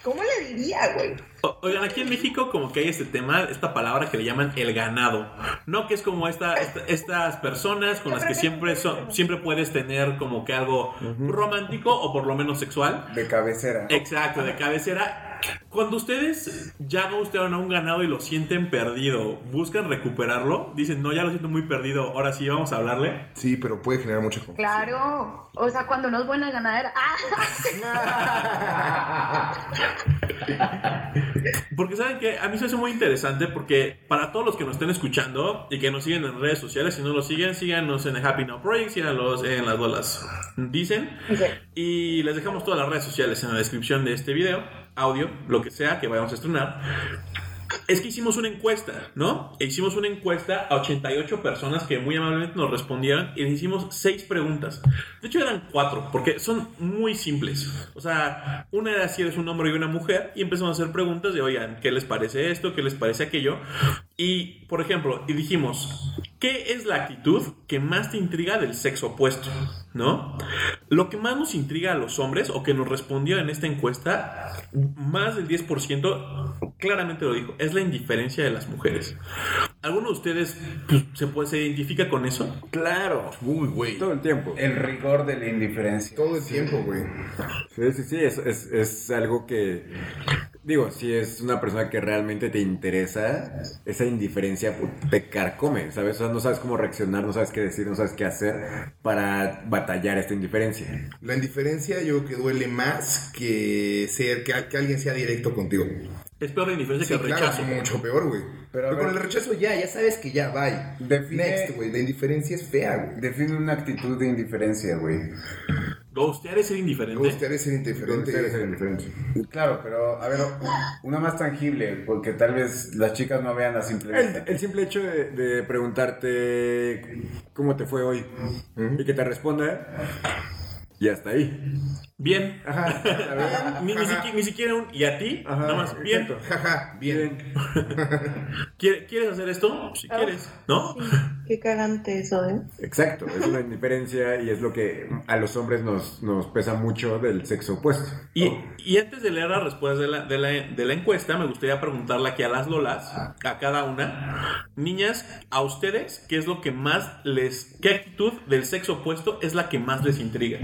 ¿cómo le diría, güey? O- Oigan, aquí en México como que hay este tema, esta palabra que le llaman el ganado, ¿no? Que es como esta, esta- estas personas con las que siempre son, siempre puedes tener como que algo romántico o por lo menos sexual. De cabecera. Exacto, de cabecera. Cuando ustedes ya gustaron a un ganado y lo sienten perdido, ¿buscan recuperarlo? Dicen, no, ya lo siento muy perdido, ahora sí, vamos a hablarle. Sí, pero puede generar mucha confusión. Claro. O sea, cuando uno es buena ganadera. ¡Ah! Porque saben que a mí se hace muy interesante porque para todos los que nos estén escuchando y que nos siguen en redes sociales, si no los siguen, síganos en el Happy Now Project, síganos en las bolas dicen. Y les dejamos todas las redes sociales en la descripción de este video, audio, lo que sea que vayamos a estrenar. Es que hicimos una encuesta, ¿no? E hicimos una encuesta a 88 personas que muy amablemente nos respondieron y les hicimos 6 preguntas. De hecho eran 4 porque son muy simples. O sea, una era si eres un hombre y una mujer y empezamos a hacer preguntas de, oigan, ¿qué les parece esto? ¿Qué les parece aquello? Y, por ejemplo, y dijimos, ¿qué es la actitud que más te intriga del sexo opuesto? ¿No? Lo que más nos intriga a los hombres, o que nos respondió en esta encuesta, más del 10%, claramente lo dijo, es la indiferencia de las mujeres. ¿Alguno de ustedes pues, se, puede, se identifica con eso? Claro. Uy, güey. Todo el tiempo. El rigor de la indiferencia. Todo el tiempo, güey. Sí, sí, sí, es, es, es algo que, digo, si es una persona que realmente te interesa, esa indiferencia te carcome, ¿sabes? O sea, no sabes cómo reaccionar, no sabes qué decir, no sabes qué hacer para batallar esta indiferencia. La indiferencia yo creo que duele más que ser que, que alguien sea directo contigo. Es peor la indiferencia Sí, que el claro, rechazo. mucho peor, güey. Pero a Pero, con el rechazo ya, ya sabes que ya, bye. Define- Next, güey. La indiferencia es fea, güey. Define una actitud de indiferencia, güey. Ghostear es ser indiferente. Me gustaría ser indiferente. Ustedes son diferentes. Claro, pero a ver, una más tangible, porque tal vez las chicas no vean a simple El, simple hecho de, de preguntarte cómo te fue hoy y que te responda, y hasta ahí. Bien. Ajá. Ni, ni siquiera, ni siquiera un ¿y a ti? Ajá, Nada más, bien. Jaja, bien. ¿Quiere- ¿Quieres hacer esto? Si quieres, ¿no? Sí, qué cagante eso, ¿eh? Exacto, es una indiferencia y es lo que a los hombres nos, nos pesa mucho del sexo opuesto. Y, y antes de leer las respuestas de la, de, la, de la encuesta, me gustaría preguntarle aquí a las Lolas, a cada una. Niñas, a ustedes, ¿qué es lo que más les. ¿Qué actitud del sexo opuesto es la que más les intriga?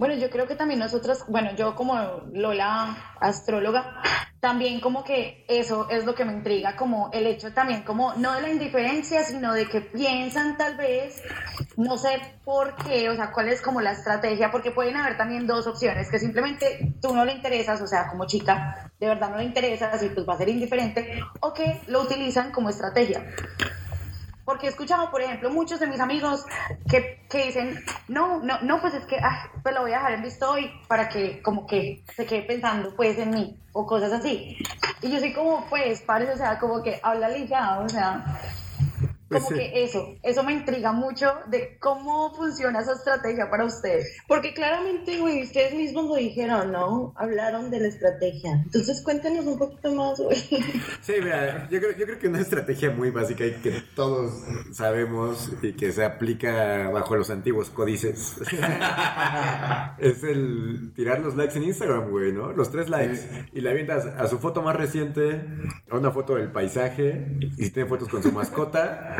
Bueno, yo creo que también nosotras, bueno, yo como Lola, astróloga, también como que eso es lo que me intriga, como el hecho también como no de la indiferencia, sino de que piensan tal vez, no sé por qué, o sea, cuál es como la estrategia, porque pueden haber también dos opciones, que simplemente tú no le interesas, o sea, como chica, de verdad no le interesas y pues va a ser indiferente, o que lo utilizan como estrategia. Porque he escuchado, por ejemplo, muchos de mis amigos que, que dicen, no, no, no, pues es que, ah, pues lo voy a dejar en visto hoy para que como que se quede pensando pues en mí o cosas así. Y yo soy como, pues, parece, o sea, como que háblale ya, o sea, como sí. que eso, eso me intriga mucho de cómo funciona esa estrategia para ustedes. Porque claramente, güey, ustedes mismos lo dijeron, ¿no? Hablaron de la estrategia. Entonces cuéntanos un poquito más, güey. Sí, mira, yo creo, yo creo que una estrategia muy básica y que todos sabemos y que se aplica bajo los antiguos códices es el tirar los likes en Instagram, güey, ¿no? Los tres likes. Y le avientas a su foto más reciente, a una foto del paisaje, y si tiene fotos con su mascota,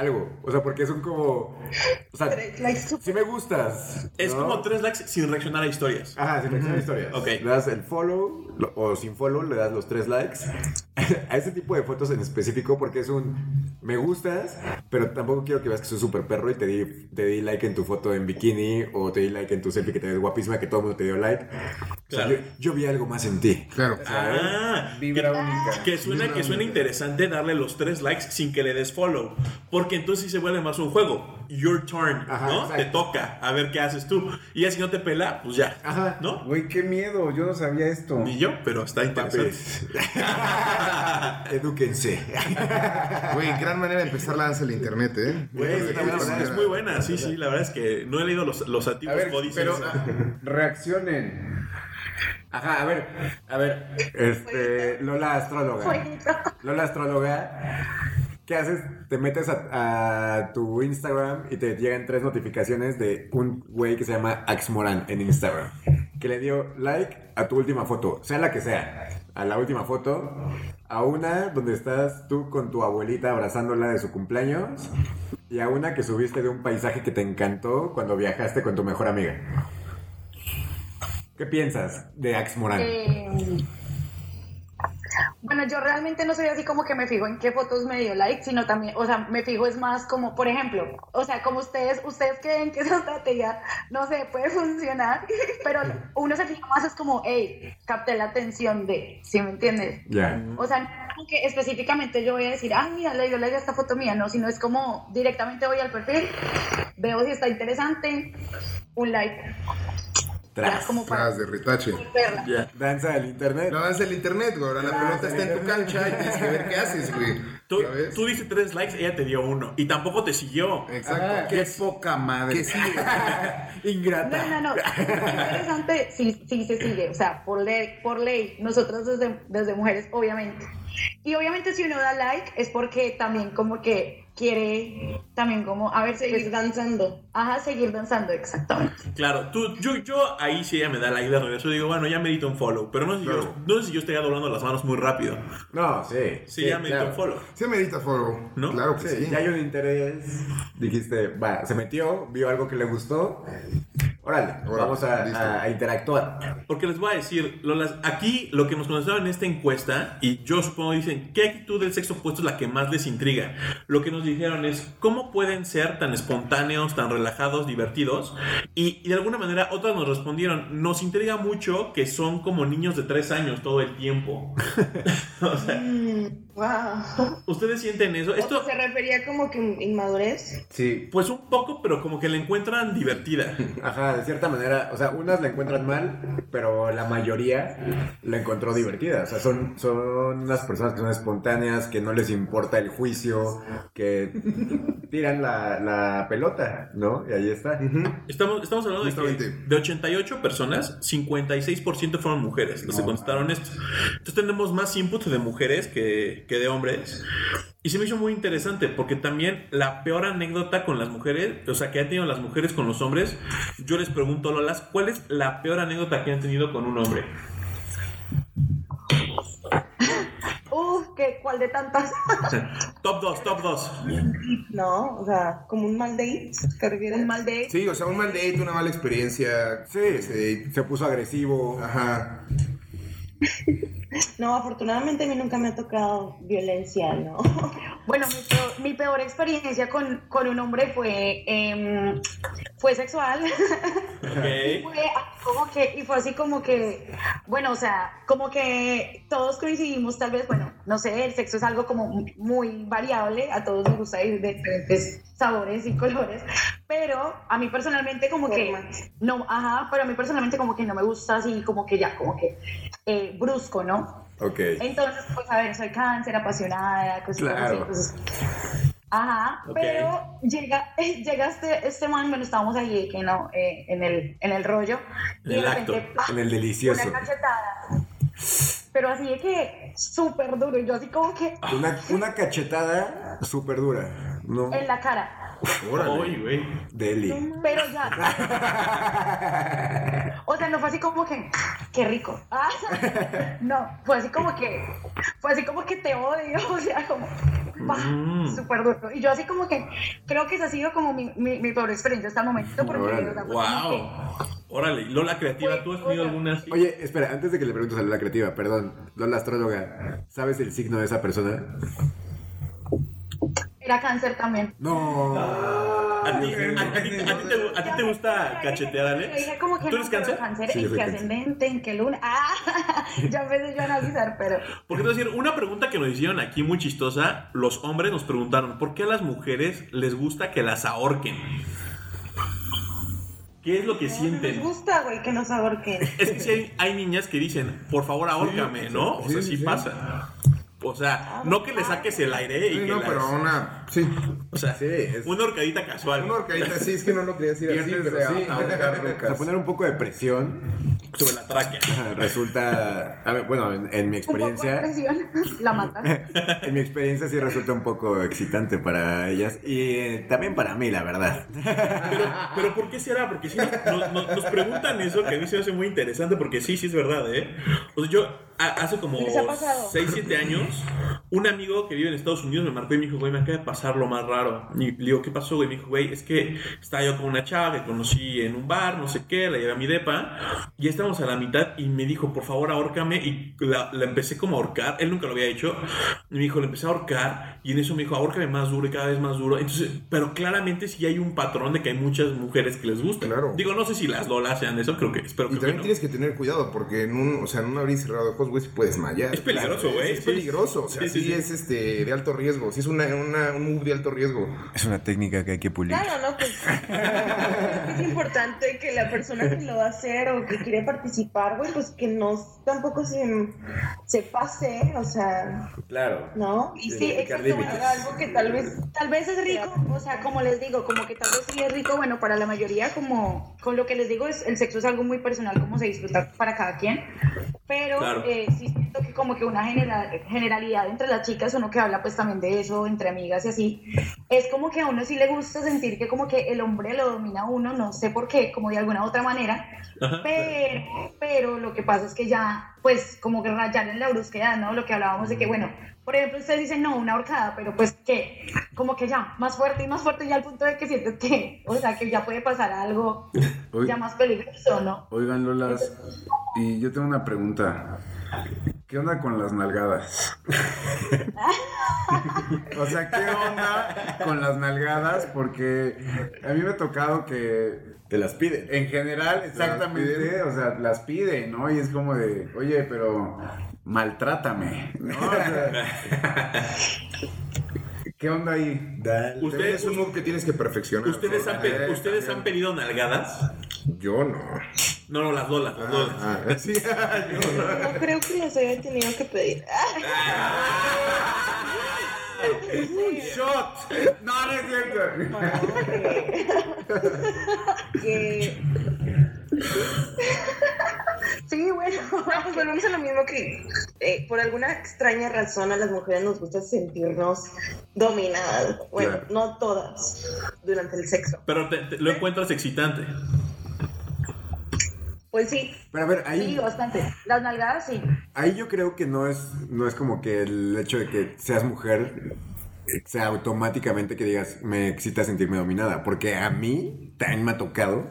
algo. O sea, porque son como. O sea, Like, si me gustas. Es ¿no? como tres likes sin reaccionar a historias. Ajá, sin reacción a historias. Ok. Le das el follow lo- o sin follow, le das los tres likes. a ese tipo de fotos en específico porque es un me gustas, pero tampoco quiero que veas que soy súper perro y te di, te di like en tu foto en bikini o te di like en tu selfie que te ves guapísima, que todo el mundo te dio like. O sea, Claro. yo, yo vi algo más en ti. Claro. Ah, Vibra que- única. Que suena, que suena interesante darle los tres likes sin que le des follow. Porque entonces sí se vuelve más un juego. Your turn, Ajá, ¿no? exacto. Te toca a ver qué haces tú. Y ya si no te pela, pues ya. Ajá. ¿No? Güey, qué miedo, yo no sabía esto. Ni yo, pero está interesante. Edúquense. Güey, gran manera de empezar la danza del internet, ¿eh? Güey, Es, muy buena, sí, sí. La verdad es que no he leído los, los A antiguos ver, códices. pero reaccionen. Ajá, a ver, a ver, este, Lola astróloga. Lola astróloga. ¿Qué haces? Te metes a, tu Instagram y te llegan tres notificaciones de un güey que se llama Axmoran en Instagram. Que le dio like a tu última foto, sea la que sea. A la última foto. A una donde estás tú con tu abuelita abrazándola de su cumpleaños. Y a una que subiste de un paisaje que te encantó cuando viajaste con tu mejor amiga. ¿Qué piensas de Axmoran? Eh, bueno, yo realmente no soy así como que me fijo en qué fotos me dio like, sino también, o sea, me fijo es más como, por ejemplo, o sea, como ustedes, ustedes creen que esa estrategia, no sé, puede funcionar, pero uno se fija más es como, hey, capté la atención de, ¿sí me entiendes? Ya. O sea, no como que específicamente yo voy a decir, ah, mira, le dio like a esta foto mía, no, sino es como directamente voy al perfil, veo si está interesante, un like, Tras. como para Tras de retache. verla. Ya. Danza del internet. La danza del internet, güey. Ahora la pelota está en tu cancha y tienes que ver qué haces, güey. Tú, ¿Sabes? tú diste tres likes, ella te dio uno. Y tampoco te siguió. Exacto. Ah, qué poca madre. ¿Qué sigue? Ingrata. No, no, no. Es interesante, sí, sí se sigue. O sea, por ley, por ley, nosotros desde, desde mujeres, obviamente. Y obviamente si uno da like es porque también como que quiere también como, a ver, Seguir pues, danzando. ajá, seguir danzando, exactamente. Claro, tú, yo, yo ahí sí ya me da la idea de regreso. Digo, bueno, ya medito un follow. Pero no sé, si yo, no sé si yo estoy doblando las manos muy rápido. No, sí. Sí, ya medito claro. un follow. Se medita follow. ¿No? Claro que Sí, sí. ya hay un interés. Dijiste, va, se metió, vio algo que le gustó. Órale, Órale, vamos a, a- a interactuar. Porque les voy a decir, Lolas, aquí lo que nos contestaron en esta encuesta, y yo supongo dicen, ¿qué actitud del sexo opuesto es la que más les intriga? Lo que nos dijeron es, ¿cómo pueden ser tan espontáneos, tan relajados, divertidos? Y, y de alguna manera otras nos respondieron, nos intriga mucho que son como niños de tres años todo el tiempo. o sea, wow. ¿ustedes sienten eso? Esto, se refería como que inmadurez. Sí. pues un poco, pero como que la encuentran divertida. Ajá, de cierta manera, o sea, unas la encuentran mal, pero la mayoría la encontró divertida. O sea, son, son unas personas que son espontáneas, que no les importa el juicio, que tiran la, la pelota, ¿no? Y ahí está. Estamos, estamos hablando de que de 88 personas, 56% fueron mujeres los que contestaron esto. Entonces tenemos más input de mujeres que, que de hombres. Y se me hizo muy interesante porque también la peor anécdota con las mujeres, o sea, que han tenido las mujeres con los hombres, yo les pregunto, Lolas, ¿cuál es la peor anécdota que han tenido con un hombre? Uf, ¿qué, ¿cuál de tantas? top 2, top 2. No, o sea, como un mal date. ¿Te refieres? Un mal de... Sí, o sea, un mal date, una mala experiencia. Sí, date. se puso agresivo. Ajá. No, afortunadamente a mí nunca me ha tocado violencia, ¿no? Bueno, mi peor, mi peor experiencia con, con un hombre fue, em, fue sexual. Ok. fue así como que, y fue así como que, bueno, o sea, como que todos coincidimos, tal vez, bueno, no sé, el sexo es algo como muy variable, a todos nos gusta ir de diferentes sabores y colores, pero a mí personalmente como que, no, ajá, pero a mí personalmente como que no me gusta así, como que ya, como que eh, brusco, ¿no? Ok. Entonces, pues a ver, soy cáncer, apasionada, cositas Claro. así. Ajá, pero llega, llega este, este man, bueno, estábamos ahí que no, eh, en, el, en el rollo. En el acto. ¡pah! En el delicioso. Una cachetada. Pero así de que súper duro. Y yo así como que Una, una cachetada súper dura. ¿no? en la cara. Órale. Uy, güey. Deli. Pero ya. O sea, no fue así como que, qué rico. Ah, no, fue así como que, fue así como que te odio. O sea, como, Mm. súper duro. Y yo así como que, creo que esa ha sido como mi, mi, mi peor experiencia hasta el momento. Porque, Órale. o sea, que- Wow. Órale, Lola Creativa, ¿tú has tenido alguna así? Oye, espera, antes de que le preguntes a la creativa, perdón, Lola astróloga, ¿sabes el signo de esa persona? Era cáncer también. No. ¿A ti, a- a ti- a ti te, a ti te gusta cachetear, Alex? dije como que ¿Tú no, eres cáncer? cáncer, Sí, en qué ascendente, en qué luna. Ah, ya empecé yo a analizar, pero Porque te voy a decir, una pregunta que nos hicieron aquí muy chistosa, los hombres nos preguntaron, ¿por qué a las mujeres les gusta que las ahorquen? ¿Qué es lo que sienten? gusta, güey, que nos ahorquen. Es que sí hay, hay niñas que dicen, por favor ahórcame, ¿no? O sea, sí, sí, sí. pasa. O sea, no que le saques el aire y Sí, que no, las- pero una. Sí. O sea, Sí, es- una horcadita casual. Una horcadita, sí, es que no lo quería decir así, pero sí. Para rucas. poner un poco de presión, Sobre la tráquea. resulta, a ver, bueno, en, en mi un poco de experiencia, presión la matan. en mi experiencia sí resulta un poco excitante para ellas y eh, también para mí, la verdad. Pero, pero ¿por qué será? Porque sí nos, nos- nos preguntan eso, que a mí se me hace muy interesante, porque sí, sí es verdad, ¿eh? O sea, yo a- hace como ¿Les ha pasado? 6, 7 años, un amigo que vive en Estados Unidos me marcó y me dijo, güey, me acaba de pasar lo más raro. Y le digo, ¿qué pasó, güey? Me dijo, güey, es que estaba yo con una chava que conocí en un bar, no sé qué, la llevé a mi depa, y estábamos a la mitad y me dijo, por favor, ahórcame, y la, la empecé como a ahorcar, él nunca lo había hecho, y me dijo, le empecé a ahorcar, y en eso me dijo, ahórcame más duro y cada vez más duro. Entonces, pero claramente sí hay un patrón de que hay muchas mujeres que les gusta. Claro. Digo, no sé si las lolas sean eso, creo que, espero Y que también no. tienes que tener cuidado porque en un, o sea, en un abrir cerrado de ojos, güey, se puede desmayar. Es peligroso, güey. Es, Sí. peligroso, o sea, Sí, sí, sí, sí. es este de alto riesgo, sí es una, una- un move de alto riesgo. Es una técnica que hay que pulir. Claro, no, pues es importante que la persona que lo va a hacer o que quiere participar, güey, pues que no tampoco se, se pase, o sea, Claro. ¿no? Y Sí, exacto, algo que tal vez, tal vez es rico, o sea, como les digo, como que tal vez sí es rico, bueno, para la mayoría, como con lo que les digo, es, el sexo es algo muy personal, como se disfruta para cada quien, pero Claro. eh, sí siento que como que una genera- generalidad entre las chicas, uno que habla pues también de eso, entre amigas y así, es como que a uno sí le gusta sentir que como que el hombre lo domina a uno, no sé por qué, como de alguna otra manera, Ajá. pero, pero lo que pasa es que ya, pues como que rayar en la brusquedad, ¿no? Lo que hablábamos de que, bueno, por ejemplo, ustedes dicen, no, una horcada, pero pues que, como que ya, más fuerte y más fuerte, ya al punto de que sientes que, o sea, que ya puede pasar algo ya más peligroso, ¿no? Oigan, Lolas, y yo tengo una pregunta. ¿Qué onda con las nalgadas? o sea, ¿qué onda con las nalgadas? Porque a mí me ha tocado que Te las piden. en general, exactamente, piden. o sea, las pide, ¿no? Y es como de, oye, pero maltrátame, ¿no? O sea, ¿Qué onda ahí? Dale. Ustedes- Es un move que tienes que perfeccionar. ¿Ustedes, han, pe- ¿Ustedes han pedido nalgadas? Yo no. No, no, las dolas, las dolas. Ah, ah, sí, yo no. Creo que las haya tenido que pedir. ¡Shot! No, no es cierto. que... Sí, bueno, pues volvemos a lo mismo que eh, por alguna extraña razón a las mujeres nos gusta sentirnos dominadas. Bueno, Claro. no todas durante el sexo. Pero te- te- lo encuentras excitante. Pues sí, Pero a ver, Sí, ahí, bastante. Las nalgadas, sí. ahí yo creo que no es, no es como que el hecho de que seas mujer eh, sea automáticamente que digas, me excita sentirme dominada. Porque a mí también me ha tocado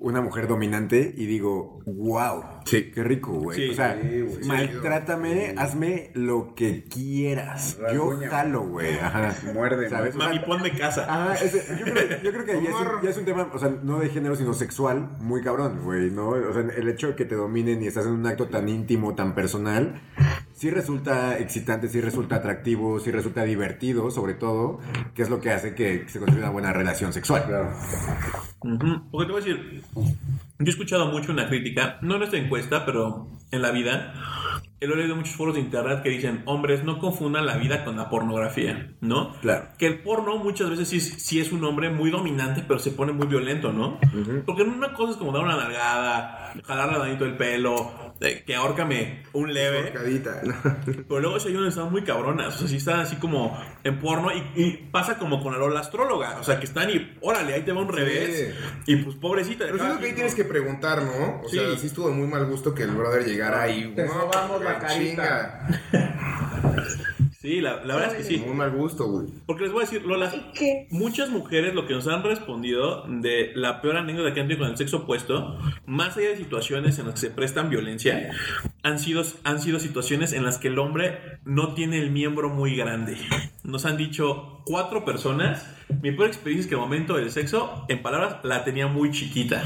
una mujer dominante y digo, wow, Sí. qué rico, güey. Sí, o sea, sí, güey. maltrátame, hazme lo que quieras. Yo Rasguña. jalo, güey. Ajá. Muerde, ¿Sabes? O sea, Mami, ponme casa. Ah, ese- yo, creo, yo creo que ya es, un, ya es un tema, o sea, no de género, sino sexual, muy cabrón, güey, ¿no? O sea, el hecho de que te dominen y estás en un acto tan íntimo, tan personal, sí resulta excitante, sí resulta atractivo, sí resulta divertido, sobre todo, que es lo que hace que se construya una buena relación sexual. Claro. Porque te voy a decir, yo he escuchado mucho una crítica, no en esta encuesta, pero en la vida. He leído muchos foros de internet que dicen, hombres, no confundan la vida con la pornografía, ¿no? Claro. Que el porno muchas veces sí, es- sí es un hombre muy dominante, pero se pone muy violento, ¿no? Porque una cosa es como dar una nalgada, jalarle danito el pelo, que ahórcame un leve. ¿no? Pero luego sí hay unas están muy cabronas, o sea, sí están así como en porno y, y pasa como con la astróloga, o sea, que están y órale, ahí te va un revés. Y pues pobrecita. Pero siento que ahí tienes que preguntar, ¿no? O sea, Sí. sí estuvo de muy mal gusto que el brother llegara ahí. Te no, sobamos la carita. Sí, la, la verdad es que sí. Muy mal gusto, güey. Porque les voy a decir, Lola, muchas mujeres lo que nos han respondido de la peor anécdota que han tenido con el sexo opuesto, más allá de situaciones en las que se prestan violencia, han sido, han sido situaciones en las que el hombre no tiene el miembro muy grande. Nos han dicho cuatro personas, mi peor experiencia es que el momento del sexo, en palabras, la tenía muy chiquita.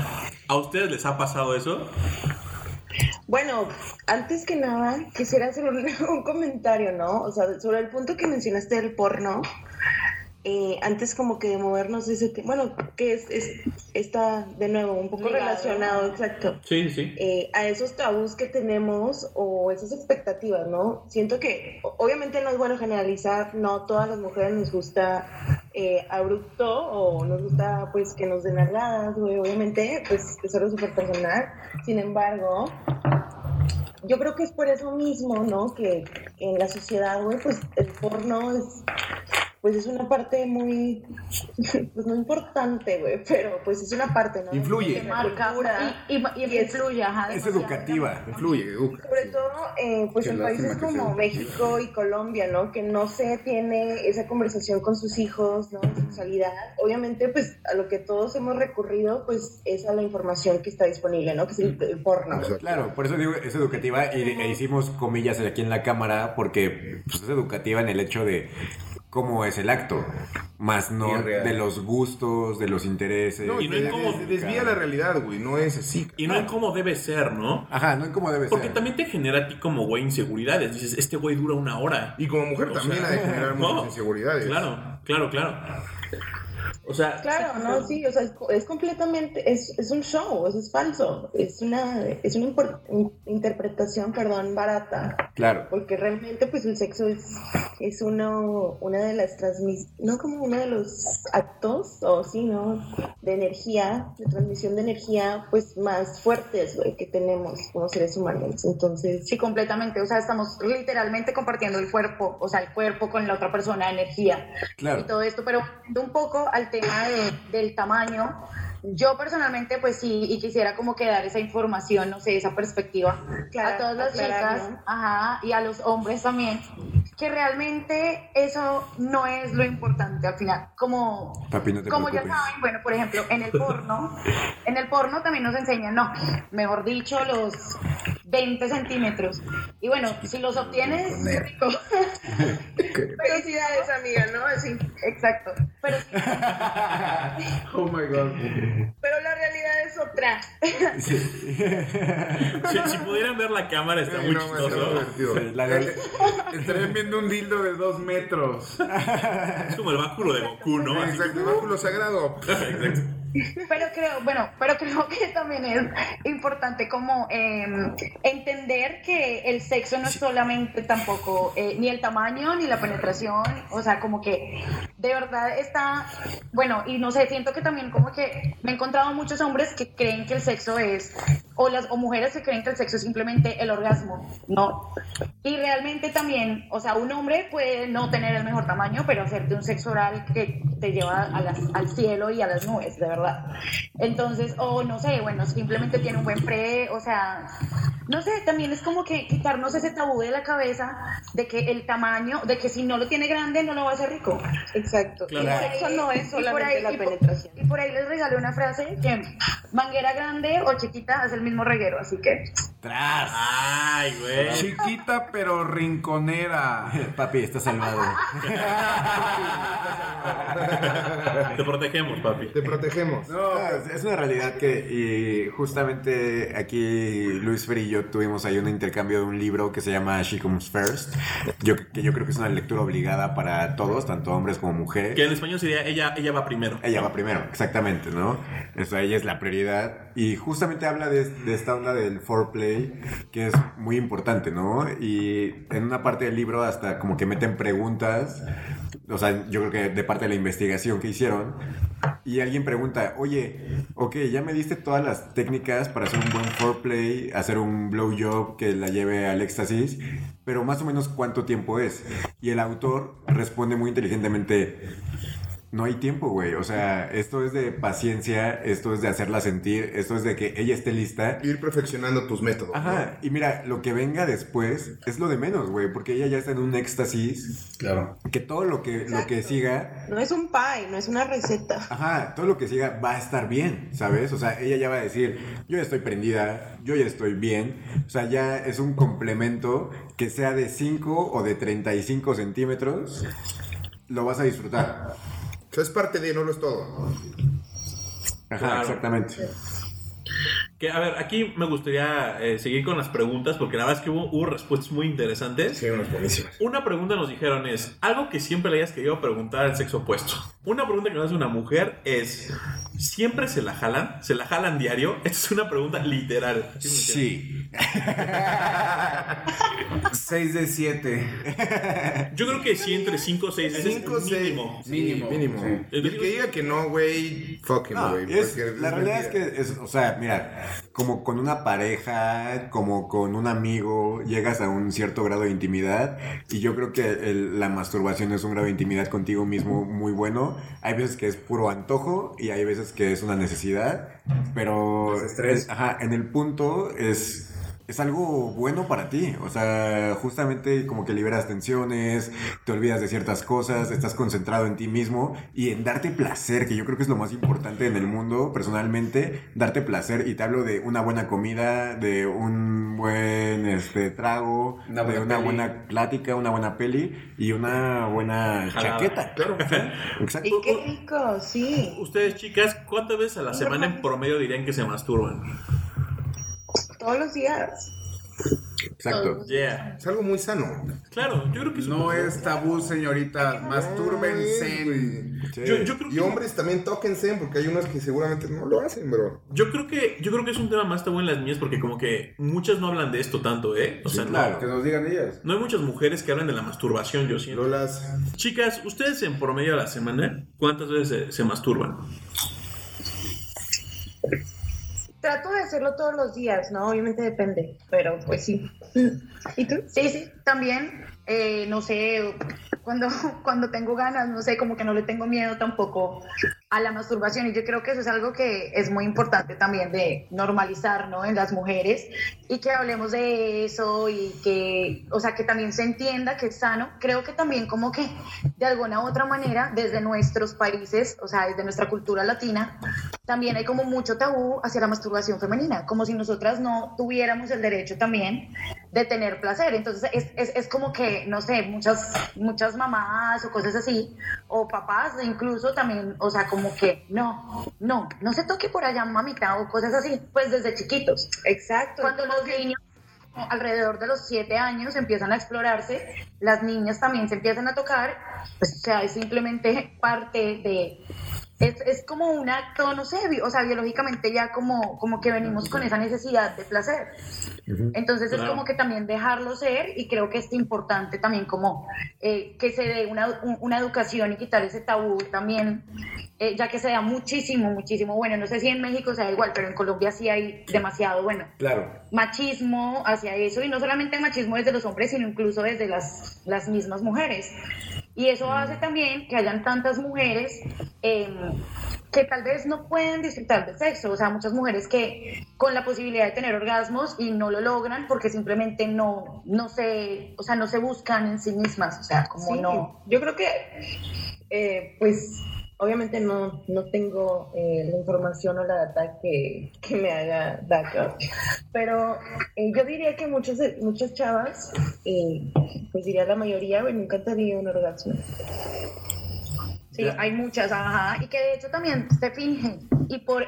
¿A ustedes les ha pasado eso? Bueno, antes que nada, quisiera hacer un, un comentario, ¿no? O sea, sobre el punto que mencionaste del porno. eh, antes como que de movernos de ese tema, bueno, que es, es- está de nuevo un poco Ligado. relacionado, exacto. Sí, sí. eh, a esos tabús que tenemos o esas expectativas, ¿no? Siento que obviamente no es bueno generalizar, no todas las mujeres nos gusta eh, abrupto o nos gusta pues que nos den nalgadas, güey, obviamente pues es algo súper personal, sin embargo... Yo creo que es por eso mismo, ¿no? Que, en la sociedad, güey, pues el porno es, pues es una parte muy, pues no importante, güey, pero pues es una parte, ¿no? Influye. Marca cultura. y, y, y Y es- influye, ajá. Es educativa. Influye, educa. Sobre todo, eh, pues Qué en países como sea. México y Colombia, ¿no? Que no se tiene esa conversación con sus hijos, ¿no? Sexualidad. Obviamente, pues a lo que todos hemos recurrido, pues es a la información que está disponible, ¿no? Que es el, el porno. Exacto. Claro, por eso digo, es educativa y e hicimos comillas aquí en la cámara porque pues, es educativa en el hecho de cómo es el acto, más no de los gustos, de los intereses. No, Y no te- es como- desvía la realidad, güey. No es así. Y no en cómo debe ser, ¿no? Ajá, no es como debe Porque ser. también te genera a ti como güey inseguridades. Dices, este güey dura una hora. Y como mujer O también sea, ha de generar no, muchas inseguridades. Claro, claro, claro. O sea, Claro, no, sí, o sea, es, es completamente, es, es un show, eso es falso, es una, es una impor- in- interpretación, perdón, barata, Claro. porque realmente pues el sexo es, es uno, una de las transmis, no como uno de los actos, o sí, ¿no? De energía, de transmisión de energía, pues más fuertes, güey, que tenemos como seres humanos, entonces, Sí, completamente. O sea, estamos literalmente compartiendo el cuerpo, o sea, el cuerpo con la otra persona, energía Claro. y todo esto. Pero un poco al tema de- del tamaño, yo personalmente, pues sí, y quisiera como que dar esa información, no sé, esa perspectiva Claro, a todas las aclarar, chicas, ¿no? ajá, y a los hombres también, que realmente eso no es lo importante al final. Como, Papi, no te como ya saben, bueno, por ejemplo, en el porno, en el porno también nos enseñan, no, mejor dicho, los 20 centímetros. Y bueno, si los obtienes, qué rico. felicidades amiga, ¿no? Así. Exacto. Pero sí, Oh my god. Pero la realidad es otra. si, si pudieran ver la cámara, está Sí, muy no, chistoso. divertido. La de- Estarían viendo un dildo de dos metros. Es como el báculo de Goku, ¿no? Exacto, báculo sagrado. Exacto. Pero creo, bueno, pero creo que también es importante como eh, entender que el sexo no es solamente tampoco eh, ni el tamaño ni la penetración, o sea, como que de verdad está, bueno, y no sé, siento que también como que me he encontrado muchos hombres que creen que el sexo es, o las o mujeres que creen que el sexo es simplemente el orgasmo, ¿no? Y realmente también, o sea, un hombre puede no tener el mejor tamaño, pero hacerte un sexo oral que te lleva al cielo y a las nubes, de verdad. Entonces, o no sé, bueno, simplemente tiene un buen pre, o sea, no sé, también es como que quitarnos ese tabú de la cabeza de que el tamaño, de que si no lo tiene grande no lo va a hacer rico. Exacto. Claro. El sexo no es Y por solamente ahí- la y por- penetración. Y por ahí les regalé una frase que manguera grande o chiquita hace el mismo reguero, así que ¡Tras! Ay, güey. Chiquita pero rinconera. Papi, está salvado. Te protegemos, papi. Te protegemos. No, es- es una realidad que y justamente aquí Luis y yo tuvimos ahí un intercambio de un libro que se llama She Comes First, yo, que yo creo que es una lectura obligada para todos, tanto hombres como mujeres. Que en español sería ella, ella va primero. Ella va primero, exactamente, ¿no? O sea, ella es la prioridad. Y justamente habla de, esta onda del foreplay, que es muy importante, ¿no? Y en una parte del libro hasta como que meten preguntas, o sea, yo creo que de parte de la investigación que hicieron. Y alguien pregunta, oye, ok, ya me diste todas las técnicas para hacer un buen foreplay, hacer un blowjob que la lleve al éxtasis, pero más o menos cuánto tiempo es. Y el autor responde muy inteligentemente, no hay tiempo, güey. O sea, esto es de paciencia, esto es de hacerla sentir, esto es de que ella esté lista. Ir perfeccionando tus métodos. Ajá, y mira, lo que venga después es lo de menos, güey, porque ella ya está en un éxtasis, Claro. que todo lo que, lo que siga, No es un pie, no es una receta. ajá, todo lo que siga va a estar bien, ¿sabes? O sea, ella ya va a decir, yo ya estoy prendida, yo ya estoy bien, o sea, ya es un complemento que sea de 5 o de 35 centímetros, lo vas a disfrutar. O sea, es parte de, no lo es todo. Ajá, Claro. exactamente. Que, a ver, aquí me gustaría eh, seguir con las preguntas porque la verdad es que hubo, hubo respuestas muy interesantes. Sí, unos buenísimos. Una pregunta nos dijeron es, algo que siempre le hayas querido preguntar al sexo opuesto. Una pregunta que nos hace una mujer es, ¿siempre se la jalan? ¿Se la jalan diario? Esta es una pregunta literal. Sí. 6 de 7. dijeron. Yo creo que sí, entre 5 o 6 veces Cinco, seis. mínimo. Mínimo. Mínimo. Sí. El que diga que no, güey, fucking, No, güey. es- porque la realidad es que, es, o sea, mira, como con una pareja, como con un amigo, llegas a un cierto grado de intimidad y yo creo que el- la masturbación es un grado de intimidad contigo mismo muy bueno. Hay veces que es puro antojo y hay veces que es una necesidad, pero Desestrés. es- ajá, en el punto es... Es algo bueno para ti, o sea, justamente como que liberas tensiones, te olvidas de ciertas cosas, estás concentrado en ti mismo y en darte placer, que yo creo que es lo más importante en el mundo, personalmente, darte placer y te hablo de una buena comida, de un buen este trago, Una de una peli. buena plática, una buena peli y una buena Jalada. chaqueta. Claro, exacto. Y qué rico, sí. Ustedes, chicas, ¿cuántas veces a la semana en promedio dirían que se masturban? Todos los días. Exacto. Yeah. Es algo muy sano. Claro, yo creo que es un- No es tabú, señorita. Mastúrbense. Sí. Yo, yo creo que Y hombres también tóquense, porque hay unos que seguramente no lo hacen, bro. Yo creo que yo creo que es un tema más tabú en las niñas porque como que muchas no hablan de esto tanto, ¿eh? O sea, no- claro. Que nos digan ellas. no, hay muchas mujeres que hablan de la masturbación, yo siento. Lolas. Chicas, ustedes en promedio a la semana, ¿cuántas veces se, se masturban? Trato de hacerlo todos los días, ¿no? Obviamente depende, pero pues sí. ¿Y tú? Sí, sí, también, eh, no sé, cuando, cuando tengo ganas, no sé, como que no le tengo miedo tampoco a la masturbación y yo creo que eso es algo que es muy importante también de normalizar, ¿no? En las mujeres y que hablemos de eso y que, o sea, que también se entienda que es sano. Creo que también como que de alguna u otra manera desde nuestros países, o sea, desde nuestra cultura latina, también hay como mucho tabú hacia la masturbación femenina, como si nosotras no tuviéramos el derecho también de tener placer. Entonces es, es, es como que, no sé, muchas, muchas mamás o cosas así, o papás incluso también, o sea, como que no, no, no se toque por allá, mamita, o cosas así, pues desde chiquitos. Exacto. Cuando los niños alrededor de los siete años empiezan a explorarse, las niñas también se empiezan a tocar, pues o sea, es simplemente parte de... Es, es como un acto, no sé, o sea, biológicamente ya como, como que venimos con esa necesidad de placer. Entonces es como que también dejarlo ser y creo que es importante también como eh, que se dé una, un- una educación y quitar ese tabú también, eh, ya que se da muchísimo, muchísimo, bueno, no sé si en México sea igual, pero en Colombia sí hay demasiado, bueno, Claro. Machismo hacia eso y no solamente machismo desde los hombres, sino incluso desde las, las mismas mujeres. Y eso hace también que hayan tantas mujeres eh, que tal vez no pueden disfrutar del sexo, o sea, muchas mujeres que con la posibilidad de tener orgasmos y no lo logran porque simplemente no, no se, o sea, no se buscan en sí mismas, o sea, como Sí, no. Yo creo que, eh, pues, obviamente no, no tengo eh, la información o la data que, que me haga backup, pero eh, yo diría que muchos, muchas chavas, eh, pues diría la mayoría, nunca han tenido un orgasmo. Sí, hay muchas, ajá, y que de hecho también se fingen. Y por,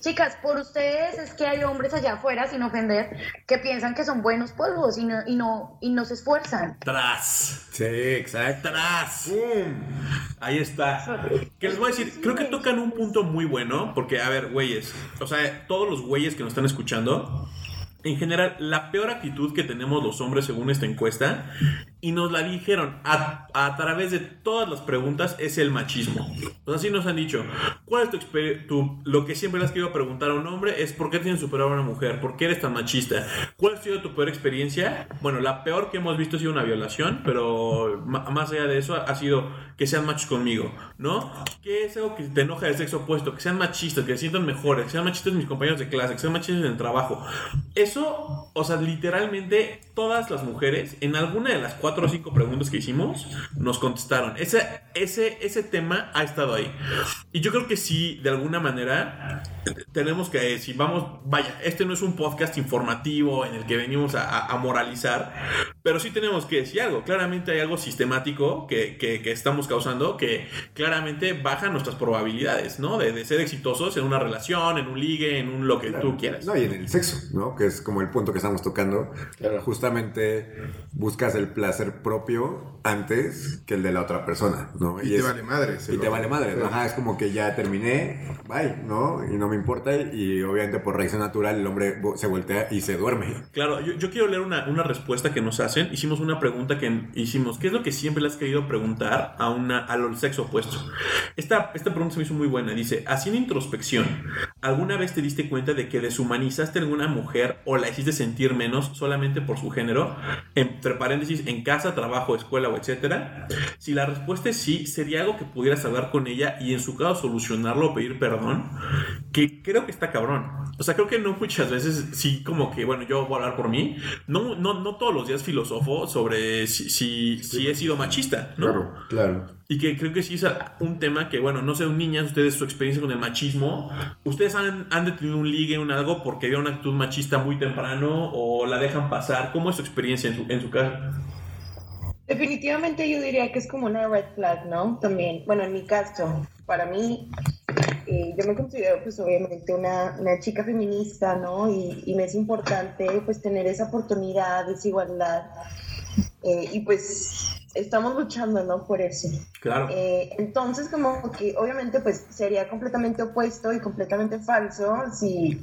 chicas, por ustedes es que hay hombres allá afuera, sin ofender, que piensan que son buenos polvos y no, y no, y no se esfuerzan. Tras. Sí, exacto. Tras. Ahí está. Que les voy a decir, creo que tocan un punto muy bueno, porque, a ver, güeyes, o sea, todos los güeyes que nos están escuchando, en general, la peor actitud que tenemos los hombres según esta encuesta, y nos la dijeron a, a través de todas las preguntas, es el machismo. Sea, así nos han dicho, ¿cuál es tu, exper- tu lo que siempre le has querido preguntar a un hombre? Es ¿por qué tienes superado a una mujer? ¿Por qué eres tan machista? ¿Cuál ha sido tu peor experiencia? Bueno, la peor que hemos visto ha sido una violación, pero más allá de eso ha sido que sean machos conmigo, ¿no? Que es algo que te enoja del sexo opuesto, que sean machistas, que se sientan mejores, que sean machistas mis compañeros de clase, que sean machistas en el trabajo. Eso, o sea, literalmente todas las mujeres, en alguna de las cuatro o cinco preguntas que hicimos, nos contestaron. Ese, ese, ese tema ha estado ahí. Y yo creo que sí, de alguna manera, tenemos que, si vamos, vaya, este no es un podcast informativo en el que venimos a, a- a moralizar, pero sí tenemos que decir algo. Claramente hay algo sistemático que, que- que estamos causando que claramente baja nuestras probabilidades, ¿no? De, de ser exitosos en una relación, en un ligue, en un lo que tú quieras. No, y en el sexo, ¿no? Que es como el punto que estamos tocando. Justamente buscas el placer propio antes que el de la otra persona, ¿no? Y, te es- vale madre. Y lo- te vale madre, Sí. ¿no? Ajá, es como que ya terminé, bye, ¿no? Y no me importa. Y obviamente por reacción natural el hombre se voltea y se duerme. Claro, yo, yo quiero leer una, una respuesta que nos hacen. Hicimos una pregunta que hicimos. ¿Qué es lo que siempre le has querido preguntar a una al sexo opuesto? Esta, esta pregunta se me hizo muy buena. Dice, haciendo introspección, ¿alguna vez te diste cuenta de que deshumanizaste a alguna mujer o la hiciste sentir menos solamente por su género? Entre paréntesis, en casa, trabajo, escuela o etcétera. Si la respuesta es sí, sería algo que pudieras hablar con ella y en su caso solucionarlo o pedir perdón. Que creo que está cabrón. O sea, creo que no muchas veces, sí, como que, bueno, yo voy a hablar por mí. No, no, no todos los días filosofo sobre si, si, si he sido machista, ¿no? Claro. Claro. Y que creo que sí es un tema que, bueno, no sé, niñas, ustedes su experiencia con el machismo, ¿ustedes han, han detenido un ligue, un algo porque había una actitud machista muy temprano o la dejan pasar? ¿Cómo es su experiencia en su, en su caso? Definitivamente yo diría que es como una red flag, ¿no? También, bueno, en mi caso, para mí, eh, yo me considero pues obviamente una, una chica feminista, ¿no? Y, y me es importante pues tener esa oportunidad, esa igualdad. Eh, y pues estamos luchando, ¿no? Por eso. Claro. Eh, entonces, como que obviamente pues sería completamente opuesto y completamente falso si,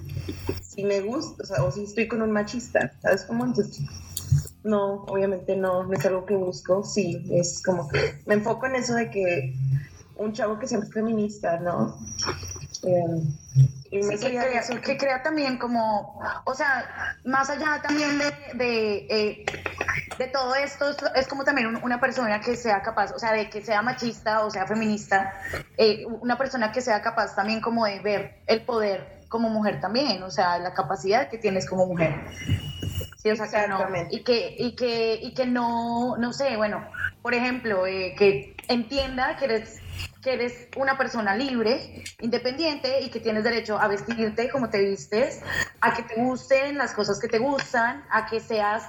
si me gusta, o sea, o si estoy con un machista, ¿sabes cómo? Entonces, no, obviamente no, no es algo que busco, sí, es como que me enfoco en eso de que un chavo que siempre es feminista, ¿no? Eh, y me Sí, que, crea, eso que crea también como, o sea, más allá también de, de, eh, de todo esto, es- es como también un- una persona que sea capaz, o sea, de que sea machista o sea feminista, eh, una persona que sea capaz también como de ver el poder como mujer también, o sea, la capacidad que tienes como mujer. Sí, o sea, que no, y que, y que, y que no, no sé, bueno, por ejemplo, eh, que entienda que eres, que eres una persona libre, independiente y que tienes derecho a vestirte como te vistes, a que te gusten las cosas que te gustan, a que seas,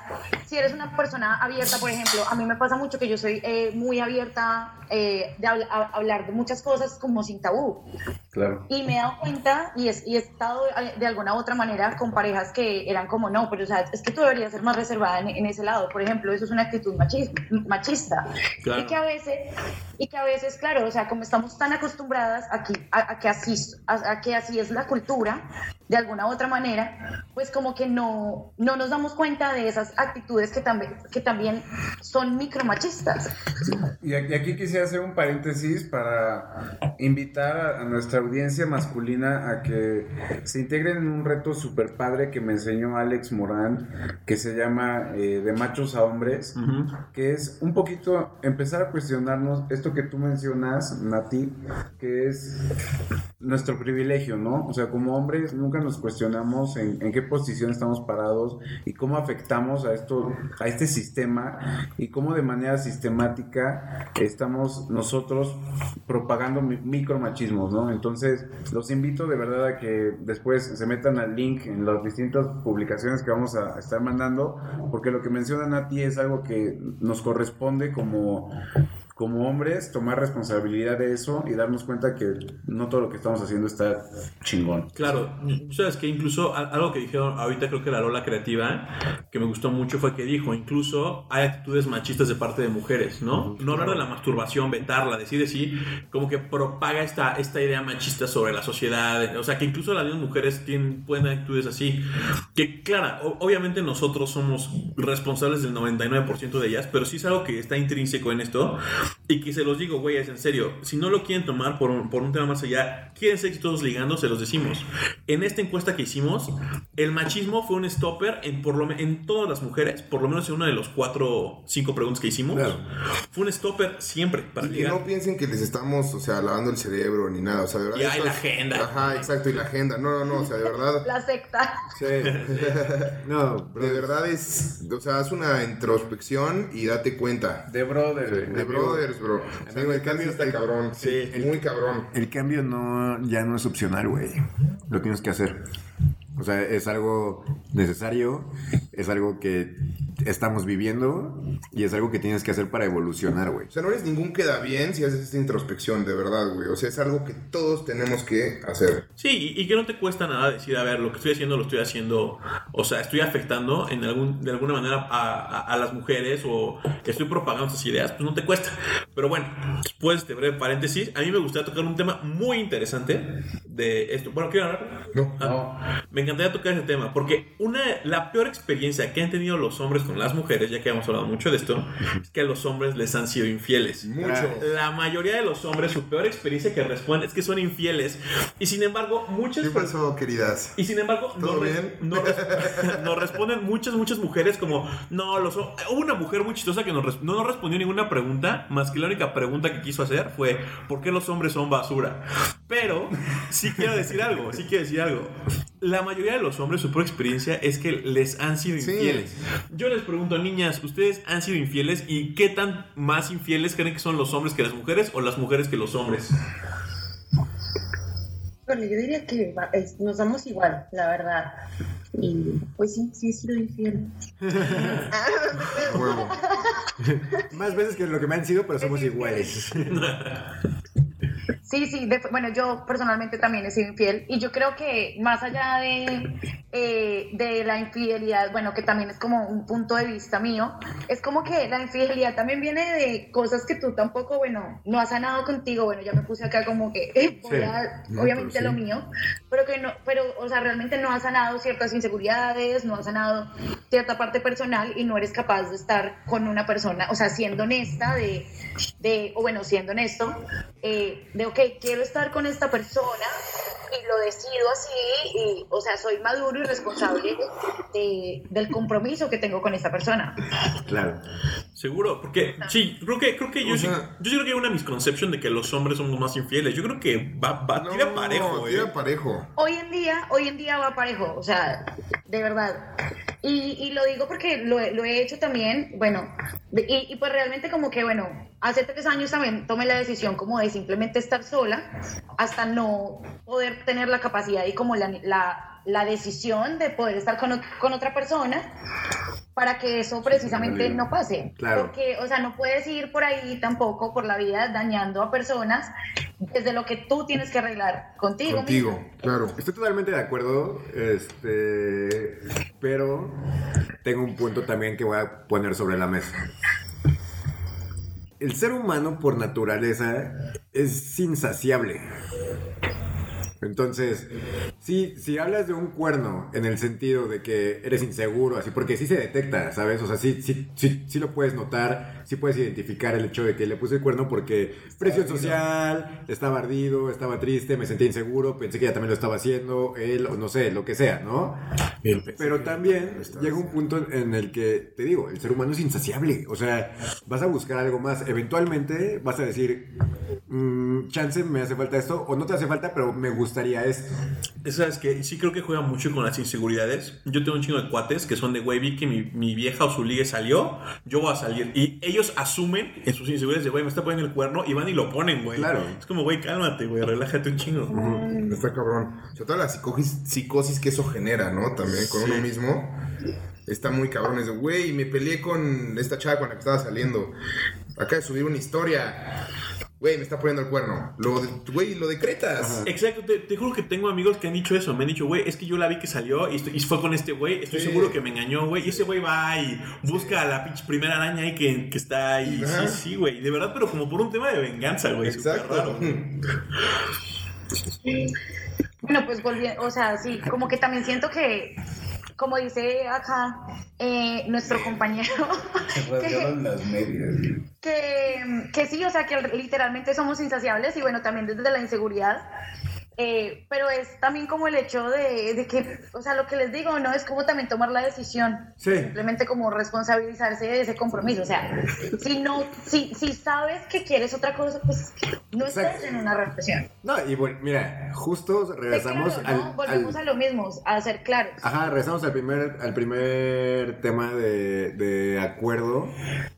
si eres una persona abierta, por ejemplo, a mí me pasa mucho que yo soy eh, muy abierta eh, de hablar de muchas cosas como sin tabú. Claro. Y me he dado cuenta y, es- y he estado eh, de alguna u otra manera con parejas que eran como, no, pero o sea, es que tú deberías ser más reservada en, en ese lado. Por ejemplo, eso es una actitud machis- machista. Claro. Y que a veces, y que a veces, claro, o sea, como estamos tan acostumbradas a, a que así, a que así es la cultura, de alguna u otra manera, pues como que no, no nos damos cuenta de esas actitudes que también, que también son micromachistas. Y aquí quisiera hacer un paréntesis para invitar a, nuestra audiencia masculina a que se integren en un reto super padre que me enseñó Alex Morán, que se llama eh, De machos a hombres, que es un poquito empezar a cuestionarnos esto que tú mencionas, Nati, que es nuestro privilegio, ¿no? O sea, como hombres nunca nos cuestionamos en, qué posición estamos parados y cómo afectamos a esto, a este sistema y cómo de manera sistemática estamos nosotros propagando mi- micromachismos, ¿no? Entonces, los invito de verdad a que después se metan al link en las distintas publicaciones que vamos a estar mandando, porque lo que menciona Nati es algo que nos corresponde como como hombres tomar responsabilidad de eso y darnos cuenta que no todo lo que estamos haciendo está chingón. Claro, sabes que incluso algo que dijeron ahorita creo que la Lola Creativa, que me gustó mucho fue que dijo, incluso hay actitudes machistas de parte de mujeres, ¿no? No hablar de la masturbación, vetarla, decir así, como que propaga esta, esta idea machista sobre la sociedad, o sea que incluso las mismas mujeres tienen, pueden actitudes así, que claro, obviamente nosotros somos responsables del 99% de ellas, pero sí es algo que está intrínseco en esto y que se los digo, güey, es en serio, si no lo quieren tomar por un, por un tema más allá, quieren ser exitosos ligando, se los decimos. En esta encuesta que hicimos, el machismo fue un stopper en, por lo, en todas las mujeres, por lo menos en una de los cuatro, cinco preguntas que hicimos. Claro. Fue un stopper siempre para Y que ligar. no piensen que les estamos, o sea, lavando el cerebro ni nada, o sea, de verdad. Y hay la agenda. Ajá, exacto, y la agenda. No, no, no, o sea, de verdad. La secta. Sí. No, De verdad es, o sea, haz una introspección y date cuenta. De brother. De güey. Brothers, bro. El cambio está cabrón. Sí, muy cabrón. El cambio no, ya no es opcional, güey. Lo tienes que hacer. O sea, es algo necesario, es algo que estamos viviendo y es algo que tienes que hacer para evolucionar, güey. O sea, no eres ningún queda bien si haces esta introspección, de verdad, güey. O sea, es algo que todos tenemos que hacer. Sí, y, y que no te cuesta nada decir, a ver, lo que estoy haciendo lo estoy haciendo, o sea, estoy afectando en algún, de alguna manera a, a- a las mujeres o estoy propagando esas ideas, pues no te cuesta. Pero bueno, después de este breve paréntesis, a mí me gustaría tocar un tema muy interesante de esto. Bueno, ¿quiero hablar? No. Ah, Me encantaría tocar ese tema, porque una, la peor experiencia que han tenido los hombres con las mujeres, ya que hemos hablado mucho de esto, es que a los hombres les han sido infieles. Mucho. La mayoría de los hombres, su peor experiencia que responden es que son infieles. Y sin embargo, muchas ¿Qué pasó, queridas? y sin embargo, nos responden muchas, muchas mujeres como, no, los ho-". Hubo una mujer muy chistosa que nos no nos respondió ninguna pregunta, más que la única pregunta que quiso hacer fue, ¿por qué los hombres son basura? Pero sí quiero decir algo, sí quiero decir algo. La mayoría de los hombres, su peor experiencia es que les han sido Sí. infieles. Yo les pregunto, niñas, ¿ustedes han sido infieles? ¿Y qué tan más infieles creen que son los hombres que las mujeres o las mujeres que los hombres? Bueno, yo diría que nos damos igual, la verdad. Y pues sí, sí he sido infiel. Más veces que lo que me han sido, pero somos iguales. Sí, sí, de- bueno, yo personalmente también he sido infiel y yo creo que más allá de, eh, de la infidelidad, bueno, que también es como un punto de vista mío, es como que la infidelidad también viene de cosas que tú tampoco, bueno, no has sanado contigo, bueno, ya me puse acá como que voy Sí. a- No, obviamente lo mío, pero que no, pero, o sea, realmente no has sanado ciertas inseguridades, no has sanado cierta parte personal y no eres capaz de estar con una persona, o sea, siendo honesta de, de o bueno, siendo honesto, eh, de, ok, quiero estar con esta persona y lo decido así, y, o sea, soy maduro y responsable de- del compromiso que tengo con esta persona. Claro. Seguro, porque sí, creo que, creo que yo, O sí, sea- yo creo que hay una misconcepción de que los hombres somos más infieles. Yo creo que va, va No, tira parejo, tira eh. parejo. Hoy en día, hoy en día va parejo, o sea, de verdad. Y, y lo digo porque lo, lo he hecho también, bueno, y, y pues realmente como que, bueno, hace tres años también tomé la decisión como de simplemente estar sola hasta no poder tener la capacidad y como la, la, la decisión de poder estar con, con otra persona para que eso precisamente no pase. Claro. Porque, o sea, no puedes ir por ahí tampoco por la vida dañando a personas desde lo que tú tienes que arreglar contigo. Contigo, mismo. claro. Estoy totalmente de acuerdo, este, pero tengo un punto también que voy a poner sobre la mesa. El ser humano por naturaleza es insaciable. Entonces, si, si hablas de un cuerno en el sentido de que eres inseguro, así, porque sí se detecta, ¿sabes? O sea, sí, sí, sí, sí lo puedes notar, sí puedes identificar el hecho de que le puse el cuerno porque presión social, estaba ardido, estaba triste, me sentía inseguro, pensé que ella también lo estaba haciendo, él, o no sé, lo que sea, ¿no? Pero también llega un punto en el que, te digo, el ser humano es insaciable. O sea, vas a buscar algo más. Eventualmente vas a decir, "Mm, chance, me hace falta esto, o no te hace falta, pero me gustaría esto. Sabes que sí creo que juega mucho con las inseguridades. Yo tengo un chingo de cuates que son de, güey, vi que mi, mi vieja o su ligue salió, yo voy a salir. Y ellos asumen en sus inseguridades de, güey, me está poniendo el cuerno y van y lo ponen, güey. Claro. Es como, güey, cálmate, güey, relájate un chingo. Está cabrón. Sobre todo la psicosis, psicosis que eso genera, ¿no? También con uno mismo. Está muy cabrón. Es de, güey, me peleé con esta chava con la que estaba saliendo. Acaba de subir una historia. Güey, me está poniendo el cuerno. Lo, de- güey, lo decretas. Exacto, te, te juro que tengo amigos que han dicho eso. Me han dicho, güey, es que yo la vi que salió y, estoy- y fue con este güey. Estoy Sí. seguro que me engañó, güey. Y ese güey va y busca a la pinche primera araña ahí que, que está ahí. Ajá. Sí, sí, güey. De verdad, pero como por un tema de venganza, güey. Exacto. raro. Bueno, pues volviendo, o sea, sí, como que también siento que, como dice acá eh, nuestro compañero, rasgaron las medias. que, que sí, o sea, que literalmente somos insaciables y bueno, también desde la inseguridad. Eh, pero es también como el hecho de, de que, o sea, lo que les digo, ¿no? Es como también tomar la decisión. Sí. Simplemente como responsabilizarse de ese compromiso. O sea, si no, si, si sabes que quieres otra cosa, pues no Exacto. estés en una relación. No, y bueno, mira, justo regresamos claro, al, ¿no? Volvemos al- a lo mismo, a ser claros. Ajá, regresamos al primer, al primer tema de, de acuerdo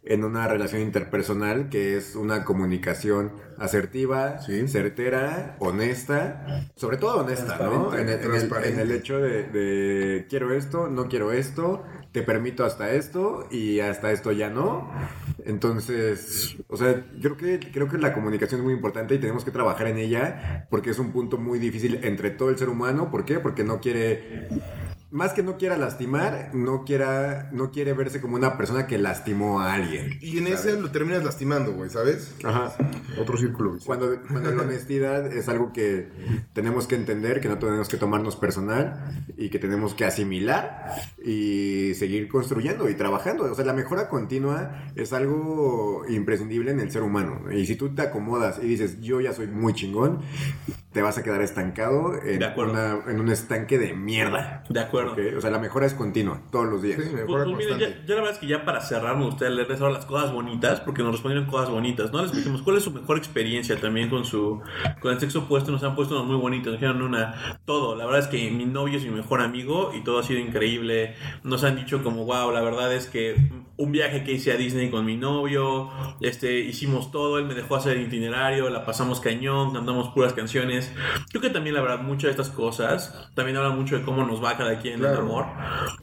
en una relación interpersonal, que es una comunicación asertiva, Sí. certera, honesta, sobre todo honesta, ¿no? En el, en el- Transparente. en el hecho de, de quiero esto, no quiero esto, te permito hasta esto y hasta esto ya no. Entonces, o sea, yo creo que, creo que la comunicación es muy importante y tenemos que trabajar en ella porque es un punto muy difícil entre todo el ser humano. ¿Por qué? Porque no quiere más que no quiera lastimar, no quiera, no quiere verse como una persona que lastimó a alguien. Y en ese lo terminas lastimando, güey, ¿sabes? Ajá. Otro círculo. Cuando, cuando la honestidad es algo que tenemos que entender, que no tenemos que tomarnos personal y que tenemos que asimilar y seguir construyendo y trabajando. O sea, la mejora continua es algo imprescindible en el ser humano. Y si tú te acomodas y dices, yo ya soy muy chingón, te vas a quedar estancado en, De acuerdo. una- en un estanque de mierda. De acuerdo. O sea, la mejora es continua, todos los días. Sí, Pues, mejora pues mira, ya, ya la verdad es que ya para cerrar me gustaría leerles ahora las cosas bonitas, porque nos respondieron cosas bonitas, ¿no? Les dijimos cuál es su mejor experiencia también con su con el sexo opuesto, nos han puesto unas muy bonitas, nos dijeron una, todo, la verdad es que mi novio es mi mejor amigo y todo ha sido increíble, nos han dicho como, wow, la verdad es que un viaje que hice a Disney con mi novio, este, hicimos todo, él me dejó hacer el itinerario, la pasamos cañón, cantamos puras canciones, creo que también la verdad muchas de estas cosas. También hablan mucho de cómo nos va cada quien en el Claro. amor,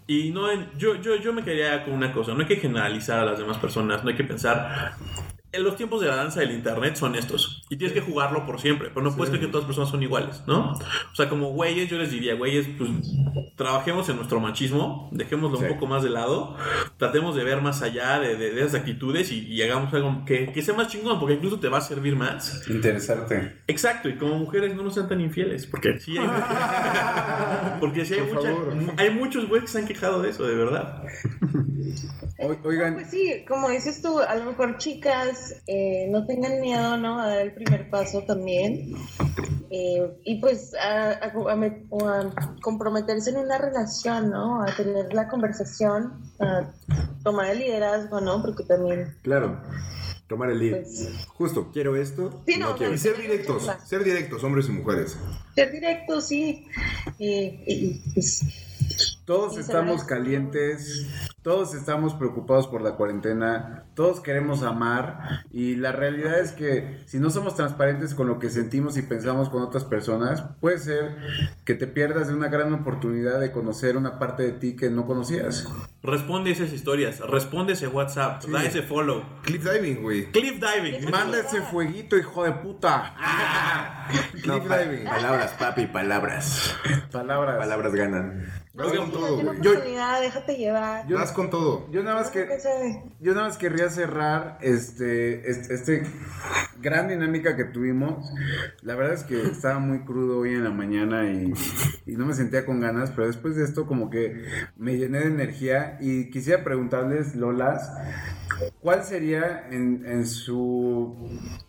y no, yo, yo, yo me quedaría con una cosa, no hay que generalizar a las demás personas, no hay que pensar, en los tiempos de la danza del internet son estos. Y tienes que jugarlo por siempre. Pero no puedes creer que todas las personas son iguales, ¿no? O sea, como güeyes, yo les diría, güeyes, pues trabajemos en nuestro machismo, dejémoslo un Sí. poco más de lado, tratemos de ver más allá de, de- de esas actitudes y, y hagamos algo que, que sea más chingón, porque incluso te va a servir más. Interesarte. Exacto, y como mujeres no nos sean tan infieles, porque sí hay, porque sí hay, Por mucha- hay muchos güeyes que se han quejado de eso, de verdad. O- oigan, Pues sí, como dices tú, a lo mejor chicas eh, no tengan miedo, ¿no? A dar el primer paso también. Eh, y pues a, a- a me- o a comprometerse en una relación, ¿no? A tener la conversación, a tomar el liderazgo, ¿no? Porque también, Claro. Tomar el lead. pues, Justo, quiero esto. Sí, no, quiero. Y ser directos, ser directos, hombres y mujeres. ser directo, sí. Y, pues, todos Sí, estamos calientes, todos estamos preocupados por la cuarentena, todos queremos amar y la realidad es que si no somos transparentes con lo que sentimos y pensamos con otras personas, puede ser que te pierdas de una gran oportunidad de conocer una parte de ti que no conocías. Responde esas historias, responde ese WhatsApp, da ese follow. Cliff diving, güey. Cliff diving. Manda ese fueguito, hijo de puta. No, Cliff pa- diving. palabras, papi, palabras. Palabras. Palabras ganan. Vas Oigan, con todo, güey. Yo- oportunidad, déjate llevar. Yo- Vas con todo. Yo nada más que. Yo nada más querría cerrar este, este, este gran dinámica que tuvimos. La verdad es que estaba muy crudo hoy en la mañana y, y no me sentía con ganas, pero después de esto como que me llené de energía y quisiera preguntarles, Lolas, ¿cuál sería en, en su,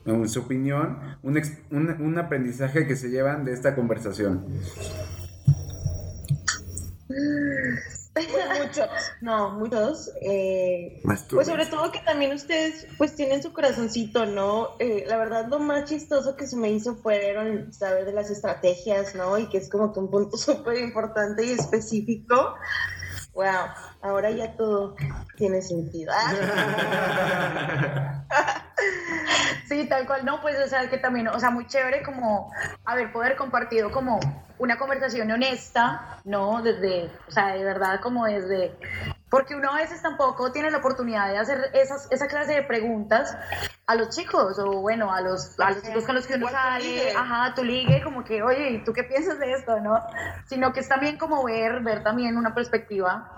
en su opinión un, ex- un, un aprendizaje que se llevan de esta conversación? Muchos, no, muchos. Eh, pues sobre todo que también ustedes pues tienen su corazoncito, ¿no? Eh, la verdad lo más chistoso que se me hizo fueron saber de las estrategias, ¿no? Y que es como que un punto súper importante y específico. Wow, ahora ya todo tiene sentido. Ah. Sí, tal cual, no, pues, o sea, que también, o sea, muy chévere como haber poder compartido como una conversación honesta, ¿no? Desde, o sea, de verdad, como desde, porque uno a veces tampoco tiene la oportunidad de hacer esas, esa clase de preguntas a los chicos, o bueno, a los, a los chicos con los que uno sale, ajá, tu ligue, como que, oye, ¿y tú qué piensas de esto, no? Sino que es también como ver, ver también una perspectiva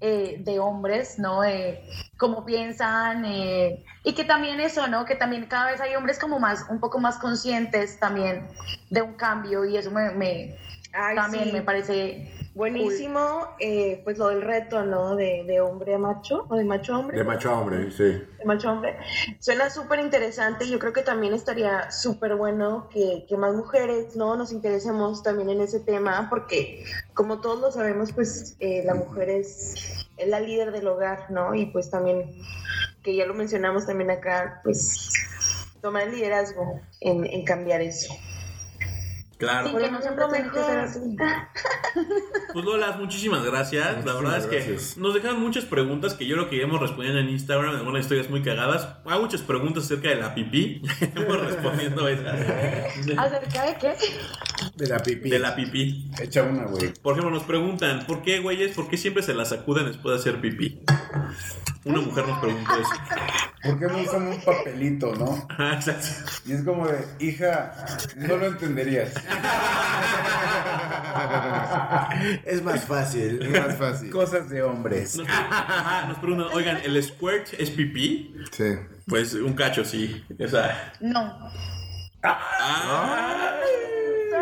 eh, de hombres, ¿no? Eh, cómo piensan, eh, y que también eso, ¿no? Que también cada vez hay hombres como más, un poco más conscientes también de un cambio, y eso me, me- Ay, también sí. me parece Buenísimo, eh, pues lo del reto, ¿no? De, de hombre a macho, o de macho a hombre. De macho a hombre, sí. de macho a hombre. Suena súper interesante y yo creo que también estaría súper bueno que, que más mujeres no nos interesemos también en ese tema porque como todos lo sabemos pues eh, la mujer es, es la líder del hogar, ¿no? Y pues también, que ya lo mencionamos también acá, pues tomar el liderazgo en, en cambiar eso. Claro. Sí, que no siempre tiene que ser así. Pues Lolas, muchísimas gracias. la verdad es que nos dejaron muchas preguntas que yo lo que iremos respondiendo en Instagram, algunas historias muy cagadas. Hay muchas preguntas acerca de la pipí. Hemos respondiendo esas. ¿Acerca de qué? De la pipí. De la pipí. Echa una, güey. Por ejemplo, nos preguntan, ¿por qué, güeyes? ¿Por qué siempre se la sacuden después de hacer pipí? Una mujer nos preguntó eso. ¿Por qué no usan un papelito, no? Exacto. Y es como de, hija, no lo entenderías. Es más fácil. Es más fácil. Cosas de hombres. Nos, preguntan, oigan, ¿el squirt es pipí? Sí. Pues un cacho, sí. O sea, No. ah,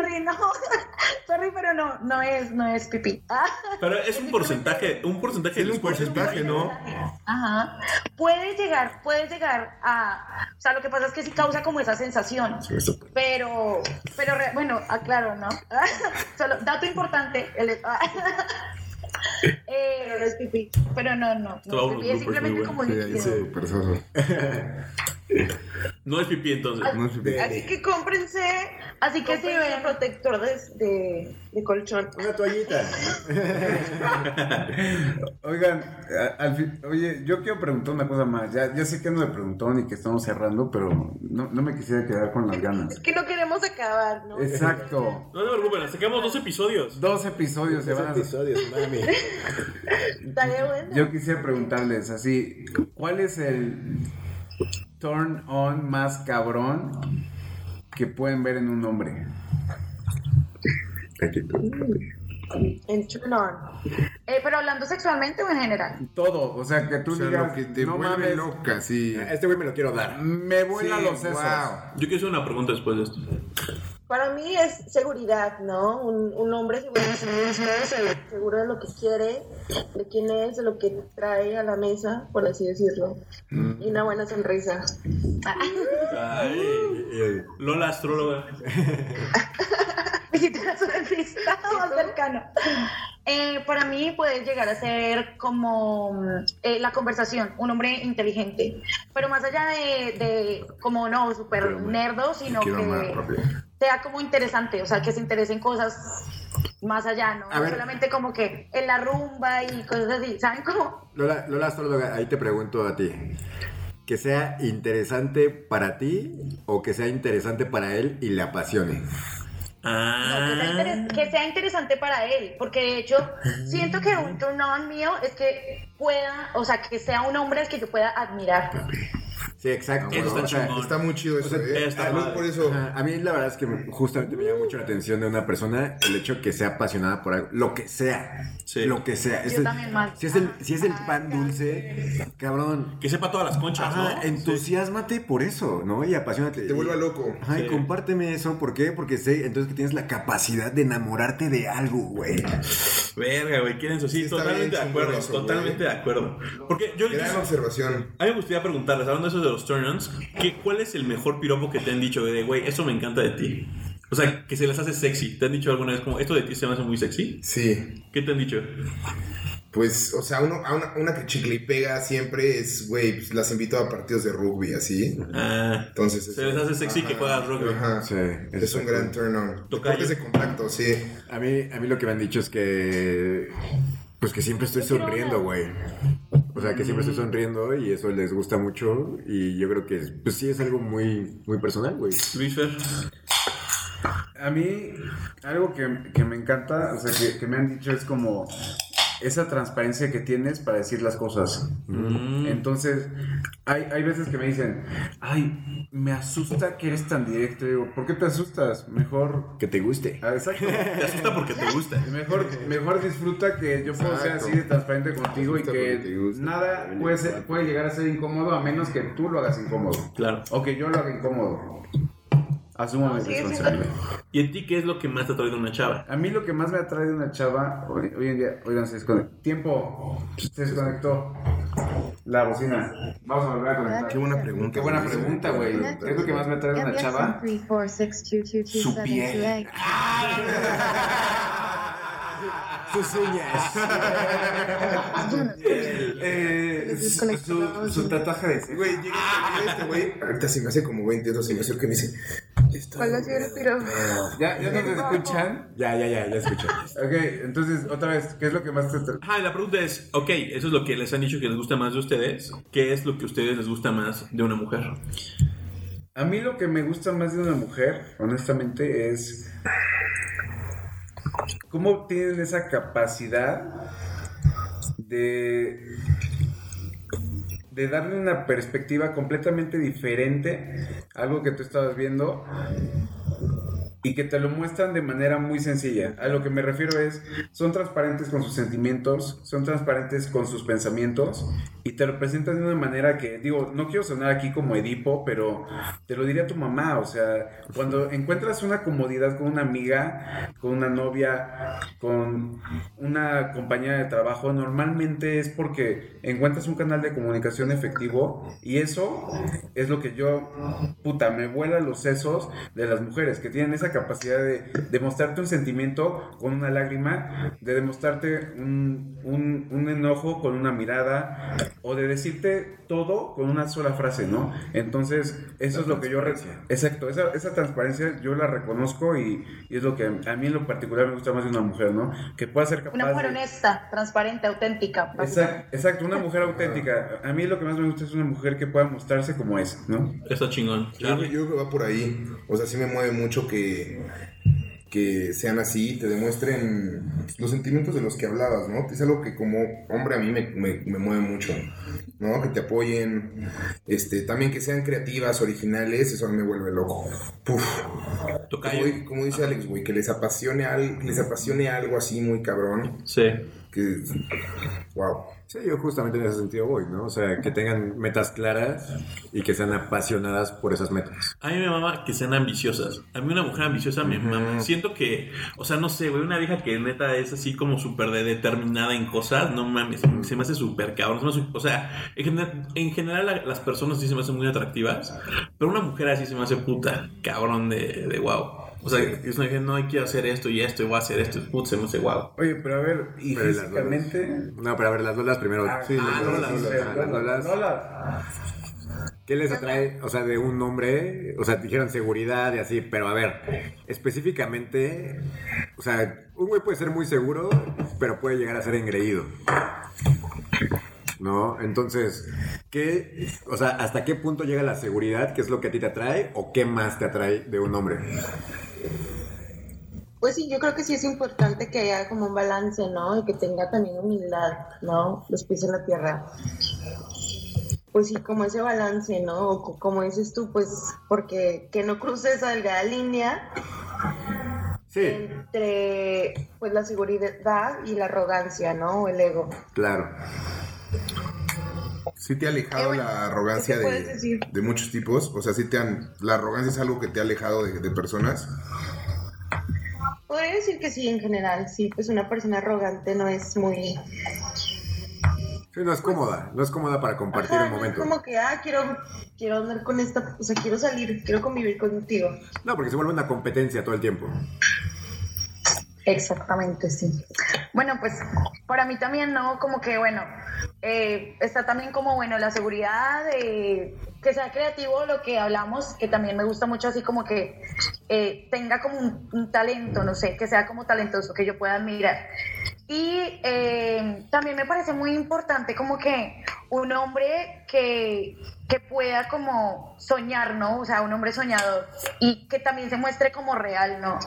Sorry, no. Sorry, pero no, no es, no es pipí. Pero es un porcentaje, un porcentaje un porcentaje, ¿no? Ajá. Puede llegar, puede llegar a. O sea, lo que pasa es que sí causa como esa sensación. Pero, pero re- bueno, aclaro, ¿no? Solo, dato importante. El, Pero no es pipí. pero no, no. No es, pipí, es simplemente como líquido. No es pipí entonces. No es pipí. Así que cómprense, Así que si ven. protector de, de, de colchón. Una toallita. Oigan, a- al fin- oye, yo quiero preguntar una cosa más. Ya, ya sé que no me preguntó ni que estamos cerrando, pero no, no me quisiera quedar con las ganas. Es que no queremos acabar, ¿no? Exacto. No se preocupen, sacamos dos episodios. Dos episodios se Dos van a... episodios, mami. Estaría bueno. Yo quisiera preguntarles así, ¿cuál es el turn on más cabrón que pueden ver en un hombre? En on. Eh, pero hablando sexualmente o en general. Todo, o sea, que tú O sea, digas, lo que te no vuelve mames, loca, sí. Este güey me lo quiero dar. me vuela Sí, los sesos. wow. Yo quiero hacer una pregunta después de esto. Para mí es seguridad, ¿no? Un, un hombre seguro, seguro de lo que quiere, de quién es, de lo que trae a la mesa, por así decirlo. Y una buena sonrisa. Ay, Lola, astróloga. Visita a su dentista más cercano. Eh, para mí puede llegar a ser como mm, eh, la conversación, un hombre inteligente, pero más allá de, de como no súper nerdo, sino que sea como interesante, o sea, que se interese en cosas más allá, ¿no? No solamente como que en la rumba y cosas así, ¿saben cómo? Lola, Lola Astróloga, ahí te pregunto a ti. ¿Que sea interesante para ti o que sea interesante para él y le apasione? No, que, sea Ah. que sea interesante para él, porque de hecho siento que un turn on mío es que pueda, o sea, que sea un hombre al que yo pueda admirar. Sí, exacto. Eso está. O sea. Está muy chido eso, sea, ¿eh? está padre. por eso. Ajá, A mí la verdad es que me- justamente me llama mucho la atención de una persona el hecho que sea apasionada por algo, lo que sea, Sí. lo que sea. Es el- también más. Si es el, si es el pan dulce, cabrón, Que sepa todas las conchas, ajá, ¿no? entusiásmate por eso, ¿no? Y apasionate. Te vuelva loco. Ajá, y Sí. compárteme eso, ¿por qué? Porque sé entonces que tienes la capacidad de enamorarte de algo, güey. Verga, güey, quieren eso. Sí, totalmente de acuerdo, eso, totalmente güey. de acuerdo. Porque yo Gran observación. A mí me gustaría preguntarles, hablando de eso de los turn-ons, ¿cuál es el mejor piropo que te han dicho de, güey, eso me encanta de ti? O sea, que se les hace sexy. ¿Te han dicho alguna vez como, esto de ti se me hace muy sexy? Sí. ¿Qué te han dicho? Pues, o sea, uno, a una, una que chicle y pega siempre es, güey, pues las invito a partidos de rugby, así. Ah, Entonces. Se les hace sexy que juegas rugby. Ajá. Sí, Es un gran turn on. Deportes de contacto, sí. A mí, a mí lo que me han dicho es que. Pues que siempre estoy sonriendo, güey. O sea, que siempre estoy sonriendo y eso les gusta mucho. Y yo creo que, pues sí, es algo muy, muy personal, güey. Luis Fer. A mí, algo que, que me encanta, o sea, que, que me han dicho es como esa transparencia que tienes para decir las cosas. Mm. Entonces, hay, hay veces que me dicen, ay, me asusta que eres tan directo. Y digo, ¿por qué te asustas? Mejor... Que te guste. Ah, exacto. Te asusta porque te gusta. Mejor, mejor disfruta que yo puedo ser así de transparente contigo y que gusta. nada puede, ser- puede llegar a ser incómodo a menos que tú lo hagas incómodo. Claro. O que yo lo haga incómodo. Asumo mi Sí, sí, sí. responsabilidad. ¿Y en ti qué es lo que más te ha traído una chava? A mí lo que más me atrae de una chava hoy, hoy en día, oigan, se desconectó. Tiempo, se desconectó la bocina. Vamos a volver a conectar. Qué buena pregunta. Qué buena pregunta, güey. ¿Qué es lo que más me atrae de una chava? Su piel. Sus uñas. Eh, su, su, su tatuaje de. Güey, llega este güey. Ahorita se me hace como 20 años, se me hace que me dice. "Está ¿Cuál ha sido el piropo? ¿Ya, ¿Ya nos escuchan? Ya, ya, ya, ya escuché. Ok, entonces, otra vez, ¿qué es lo que más te? Ajá, la pregunta es, ok, eso es lo que les han dicho que les gusta más de ustedes. ¿Qué es lo que a ustedes les gusta más de una mujer? A mí lo que me gusta más de una mujer, honestamente, es cómo tienen esa capacidad de, de darle una perspectiva completamente diferente a algo que tú estabas viendo y que te lo muestran de manera muy sencilla. A lo que me refiero es, son transparentes con sus sentimientos, son transparentes con sus pensamientos y te lo presentan de una manera que, digo, no quiero sonar aquí como Edipo, pero te lo diría tu mamá, o sea, cuando encuentras una comodidad con una amiga, con una novia, con una compañera de trabajo, normalmente es porque encuentras un canal de comunicación efectivo y eso es lo que yo, puta, me vuela los sesos de las mujeres que tienen esa capacidad de demostrarte un sentimiento con una lágrima, de demostrarte un, un- un enojo con una mirada o de decirte todo con una sola frase, ¿no? Entonces, eso es lo que yo... Exacto, esa, esa transparencia yo la reconozco y, y es lo que a mí en lo particular me gusta más de una mujer, ¿no? Que pueda ser capaz Una mujer de... honesta, transparente, auténtica. Exacto, exacto, una mujer auténtica. A mí lo que más me gusta es una mujer que pueda mostrarse como es, ¿no? Está chingón. Yo, yo creo que va por ahí. O sea, sí me mueve mucho que, que sean así, te demuestren los sentimientos de los que hablabas, ¿no? Es algo que como hombre a mí me, me, me mueve mucho. ¿no? Que te apoyen, este, también que sean creativas, originales, eso a mí me vuelve loco. Puf. Como dice Alex, güey, que les apasione, al- les apasione algo así muy cabrón, Sí. que, wow. Sí, yo justamente en ese sentido voy, ¿no? O sea, que tengan metas claras y que sean apasionadas por esas metas. A mí me mama que sean ambiciosas. A mí una mujer ambiciosa me mama. Siento que, o sea, no sé, güey, una vieja que neta es así como súper de- determinada en cosas, no mames, se me hace súper cabrón. se me hace- o sea, en, gener- en general la- las personas sí se me hacen muy atractivas, pero una mujer así se me hace puta, cabrón de, de wow. O sea, es una que no quiero hacer esto y esto y voy a hacer esto, puta, se me hace wow. Oye, pero a ver, y Pero físicamente. No, pero a ver, las lolas primero. Sí, ah, las Ah, las. Lolas. ¿Qué les atrae? O sea, de un hombre, o sea, dijeron seguridad y así, pero a ver, específicamente, o sea, un güey puede ser muy seguro, pero puede llegar a ser engreído. ¿No? Entonces, ¿qué, o sea, hasta qué punto llega la seguridad? ¿Qué es lo que a ti te atrae? ¿O qué más te atrae de un hombre? Pues sí, yo creo que sí es importante que haya como un balance, ¿no? Y que tenga también humildad, ¿no? Los pies en la tierra. Pues sí, como ese balance, ¿no? O co- como dices tú, pues porque que no cruce esa delgada línea Sí, entre pues la seguridad y la arrogancia, ¿no? O el ego. claro. Sí te ha alejado Eh, bueno, la arrogancia ¿qué te puedes de, de muchos tipos, o sea, sí te han, la arrogancia es algo que te ha alejado de, de personas. Podría decir que sí, en general, sí, pues una persona arrogante no es muy... Sí, no es cómoda, no es cómoda para compartir Ajá, un no es momento. como que, ah, quiero, quiero andar con esta, o sea, quiero salir, quiero convivir contigo. No, porque se vuelve una competencia todo el tiempo. Exactamente, sí. Bueno, pues para mí también, ¿no? Como que, bueno, eh, está también como, bueno, la seguridad, de que sea creativo, lo que hablamos, que también me gusta mucho, así como que eh, tenga como un, talento, no sé, que sea como talentoso, que yo pueda admirar. Y eh, también me parece muy importante como que un hombre que, que pueda como soñar, ¿no? O sea, un hombre soñador y que también se muestre como real, ¿no?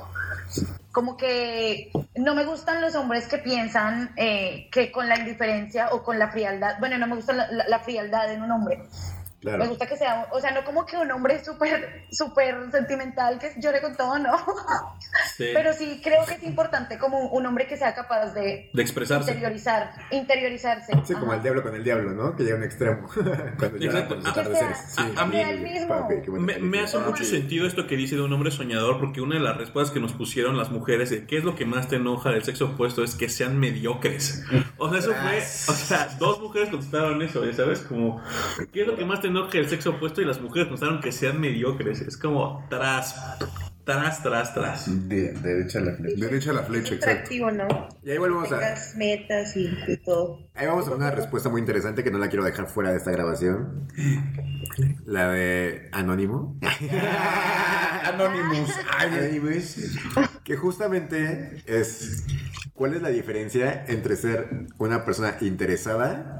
Como que no me gustan los hombres que piensan eh, que con la indiferencia o con la frialdad, bueno, no me gusta la, la- frialdad en un hombre. Me Claro. gusta que sea, o sea, no como que un hombre súper, súper sentimental que llore con todo, no. Sí. Pero sí creo que es importante como un hombre que sea capaz de De expresarse. interiorizar, interiorizarse. Sí, como el diablo con el diablo, ¿no? Que llega a un extremo. Cuando Exacto. por los Que atardeceres. sea Sí. a- a mí- real mismo. Papi, qué buena Me, me hace mucho sentido esto que dice de un hombre soñador, porque una de las respuestas que nos pusieron las mujeres de qué es lo que más te enoja del sexo opuesto es que sean mediocres. O sea, eso fue, o sea, dos mujeres contestaron eso, ya sabes, como, ¿qué es lo que más te enoja del sexo opuesto? Y las mujeres contestaron que sean mediocres. Es como tras, tras, tras, tras. De, derecha a la flecha. Derecha a la Es flecha, exacto. atractivo, ¿no? Y ahí volvemos a... Tengas metas y, y todo. Ahí vamos a una respuesta muy interesante que no la quiero dejar fuera de esta grabación. La de Anónimo. Anonymous. Anonymous. Que justamente es... ¿Cuál es la diferencia entre ser una persona interesada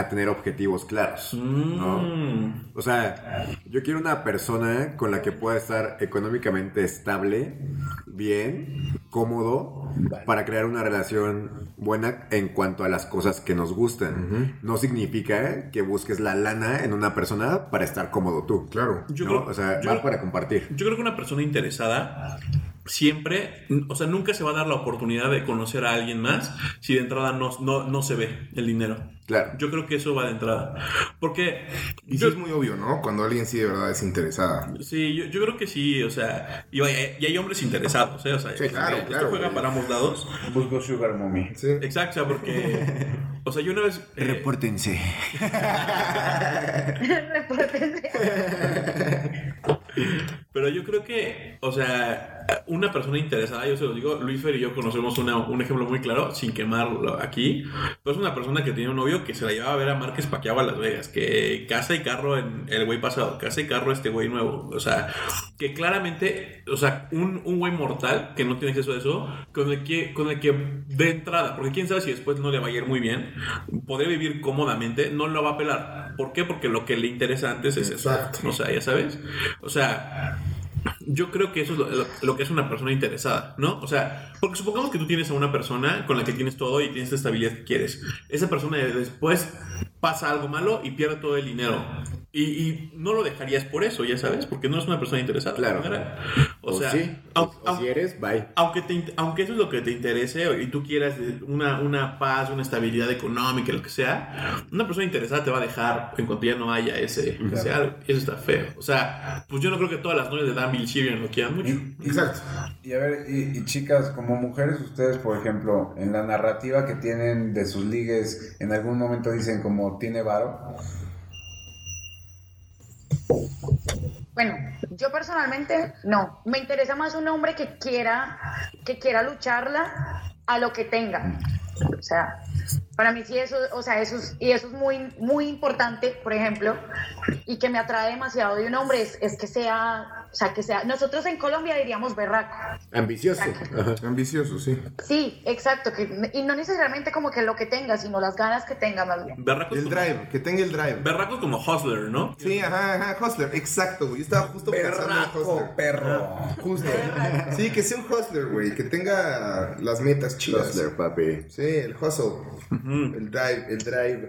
a tener objetivos claros? ¿no? Mm. O sea, yo quiero una persona con la que pueda estar económicamente estable, bien, cómodo, para crear una relación buena en cuanto a las cosas que nos gustan. No significa que busques la lana en una persona para estar cómodo tú. Claro. Yo ¿no? creo- o sea, yo va para compartir. Yo creo que una persona interesada siempre, o sea, nunca se va a dar la oportunidad de conocer a alguien más si de entrada no, no, no se ve el dinero. Claro. Yo creo que eso va de entrada. Porque Y sí es muy obvio, ¿no? Cuando alguien sí de verdad es interesada. Sí, yo, yo creo que sí, o sea, y, hay- y hay hombres interesados, ¿eh? O sea, Sí, claro, esto claro, juega güey. para ambos lados. Busco Sugar Mommy. Sí. Exacto, o sea, porque, o sea, yo una vez... eh, Repórtense. Repórtense. pero yo creo que, o sea, una persona interesada, yo se lo digo, Luis Fer y yo conocemos una- un ejemplo muy claro, sin quemarlo aquí, pero es una persona que tiene un novio que se la llevaba a ver a Márquez Paquiao a Las Vegas, que casa y carro en el güey pasado, casa y carro este güey nuevo, o sea, que claramente, o sea, un, un güey mortal que no tiene acceso a eso, con el que, con el que de entrada, porque quién sabe si después no le va a ir muy bien, podría vivir cómodamente, no lo va a pelar. ¿Por qué? Porque lo que le interesa antes es eso. Exacto. O sea, ya sabes. O sea, yo creo que eso es lo, que es una persona interesada, ¿no? O sea, porque supongamos que tú tienes a una persona con la que tienes todo y tienes la estabilidad que quieres. Esa persona después pasa algo malo y pierde todo el dinero. Y, y no lo dejarías por eso, ya sabes, porque no es una persona interesada. Claro. O, O, sea, sí, au- o si eres, bye. aunque, te int- aunque eso es lo que te interese y tú quieras una, una paz, una estabilidad económica, lo que sea, una persona interesada te va a dejar en cuanto ya no haya ese, ese algo. Y eso está feo. O sea, pues yo no creo que todas las novias de Dan Bilzerian lo quieran mucho. Y- Exacto. Y a ver, y, y chicas, como mujeres, ustedes, por ejemplo, en la narrativa que tienen de sus ligues, en algún momento dicen como tiene varo. Bueno, yo personalmente no. Me interesa más un hombre que quiera, que quiera lucharla a lo que tenga. O sea, para mí sí eso, o sea, eso es, y eso es muy, muy importante, por ejemplo, y que me atrae demasiado de un hombre es, es que sea, o sea, que sea, nosotros en Colombia diríamos berraco. Ambicioso. Ajá. Ambicioso, sí. Sí, exacto, que, y no necesariamente como que lo que tenga, sino las ganas que tenga más bien. Berracos El como, drive, que tenga el drive. berracos como Hustler, ¿no? Sí, ajá, ajá, Hustler, exacto, güey. Yo estaba justo pensando en Hustler. perro. Justo. Sí, que sea un hustler, güey. Que tenga las metas chidas. Hustler, papi. Sí, el hustle. El drive, el drive.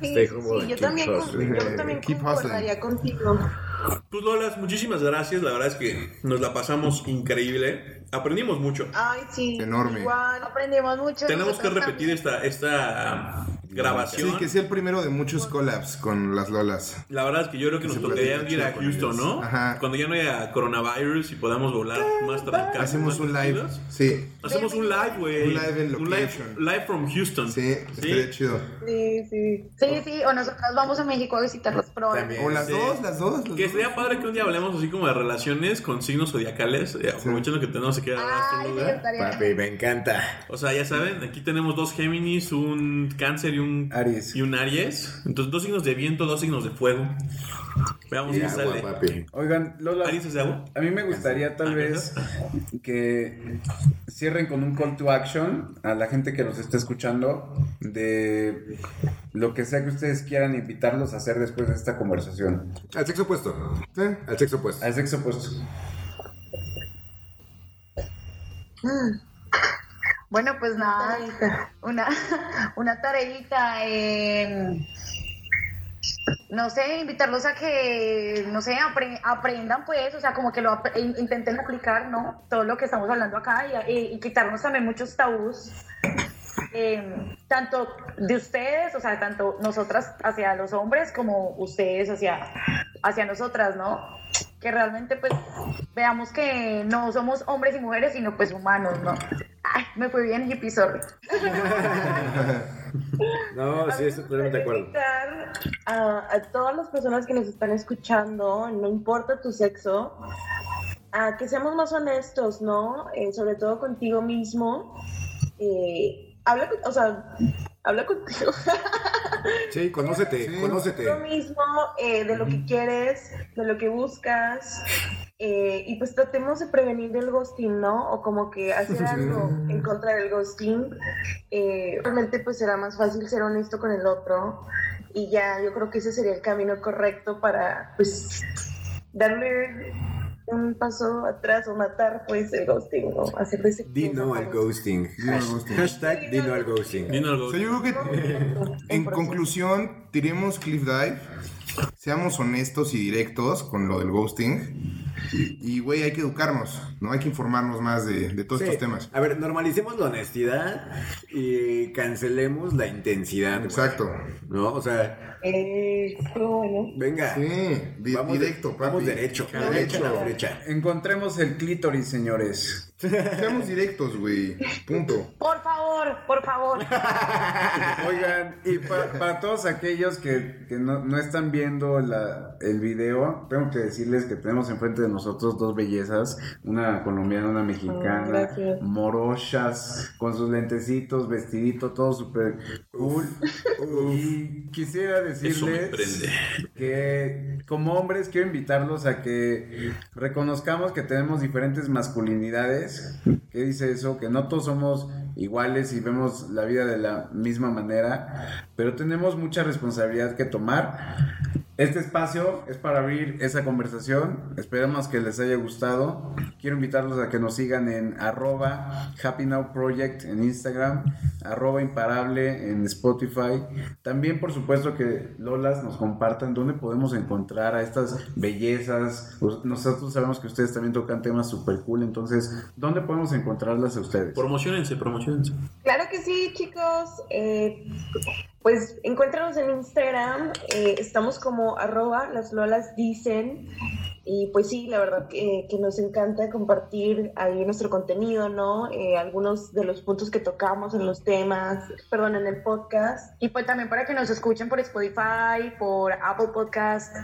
Sí, sí, yo también, con- yo también Keep concordaría contigo. Pues Lolas, muchísimas gracias. La verdad es que nos la pasamos increíble. Aprendimos mucho. Ay, sí. Enorme. Igual, Aprendemos mucho. Tenemos que repetir esta, esta grabación. Sí, que sea el primero de muchos collabs con las Lolas. La verdad es que yo creo que nos tocaría ir a Houston. ¿no? Ajá. Cuando ya no haya coronavirus y podamos volar más tranquilos. Hacemos un live. Sí, Hacemos un live, güey. Un live en Un live, location. live from Houston. sí, estaría chido. Sí, sí. Sí, sí, o nosotros vamos a México a visitarlos. También. O las Sí. dos, las dos. las Que dos. sería padre que un día hablemos así como de relaciones con signos zodiacales, eh, aprovechando que tenemos aquí a la Ay, sí, astróloga. estaría Papi, me encanta. O sea, ya saben, aquí tenemos dos Géminis, un Cáncer y un Aries. Y un Aries. Entonces, dos signos de viento, dos signos de fuego. Veamos qué sale. papi. Oigan, Lola, ¿Aries es de agua? a mí me gustaría tal vez que cierren con un call to action a la gente que nos está escuchando de lo que sea que ustedes quieran invitarlos a hacer después de esta conversación. Al sexo opuesto. ¿Sí? Al sexo opuesto. Al sexo opuesto. Bueno, pues nada, una, una tareita. eh, no sé, invitarlos a que, no sé, apre- aprendan pues, o sea, como que lo ap- intenten aplicar, ¿no? Todo lo que estamos hablando acá y, y- y quitarnos también muchos tabús. eh, tanto de ustedes, o sea, tanto nosotras hacia los hombres como ustedes hacia, hacia nosotras, ¿no? Que realmente pues veamos que no somos hombres y mujeres, sino pues humanos, ¿no? Ay, me fue bien hippie, sorry. No, sí, estoy totalmente de acuerdo. a, a todas las personas que nos están escuchando, no importa tu sexo, a que seamos más honestos, ¿no? Eh, sobre todo contigo mismo. Eh, habla, con- o sea, habla contigo. Sí, conócete, Sí. conócete. Lo mismo eh, de lo que quieres, de lo que buscas. eh, y pues tratemos de prevenir del ghosting, ¿no? O como que hacer algo en contra del ghosting. Eh, realmente pues será más fácil ser honesto con el otro. Y ya, yo creo que ese sería el camino correcto para pues darle un paso atrás o matar pues el ghosting, ¿no? Hacer de ese Di no al ghosting. Al ghosting. Hashtag di no al ghosting. Dino algo. O sea, yo creo que en conclusión, tiremos Cliff Dive. Seamos honestos y directos con lo del ghosting. Y, güey, hay que educarnos, ¿no? Hay que informarnos más de, de todos Sí. estos temas. A ver, normalicemos la honestidad y cancelemos la intensidad. Exacto. ¿No? O sea, Eh, bueno. venga. Sí, di- Vamos, directo, papi. vamos derecho. Derecho. Derecho a la flecha. Encontremos el clítoris, señores. Seamos directos, güey. Punto. Por favor, por favor. Oigan, y pa- para todos aquellos que, que no, no están viendo la- el video, tengo que decirles que tenemos enfrente de nosotros dos bellezas, una colombiana, una mexicana, gracias. morochas, con sus lentecitos, vestidito, todo súper cool. Y quisiera decirles que como hombres quiero invitarlos a que reconozcamos que tenemos diferentes masculinidades. ¿Qué dice eso? Que no todos somos iguales y vemos la vida de la misma manera, pero tenemos mucha responsabilidad que tomar Este espacio es para abrir esa conversación. Esperemos que les haya gustado. Quiero invitarlos a que nos sigan en arroba Happy Now Project en Instagram, arroba imparable en Spotify. También, por supuesto, que Lolas nos compartan dónde podemos encontrar a estas bellezas. Pues, Nosotros sabemos que ustedes también tocan temas super cool. Entonces, ¿dónde podemos encontrarlas a ustedes? Promocionense, promocionense. Claro que sí, chicos. Eh, pues encuéntranos en Instagram. eh, estamos como arroba las lolas dicen. Y pues sí, la verdad que, que nos encanta compartir ahí nuestro contenido, ¿no? Eh, algunos de los puntos que tocamos en los temas, perdón, en el podcast. Y pues también para que nos escuchen por Spotify, por Apple Podcast.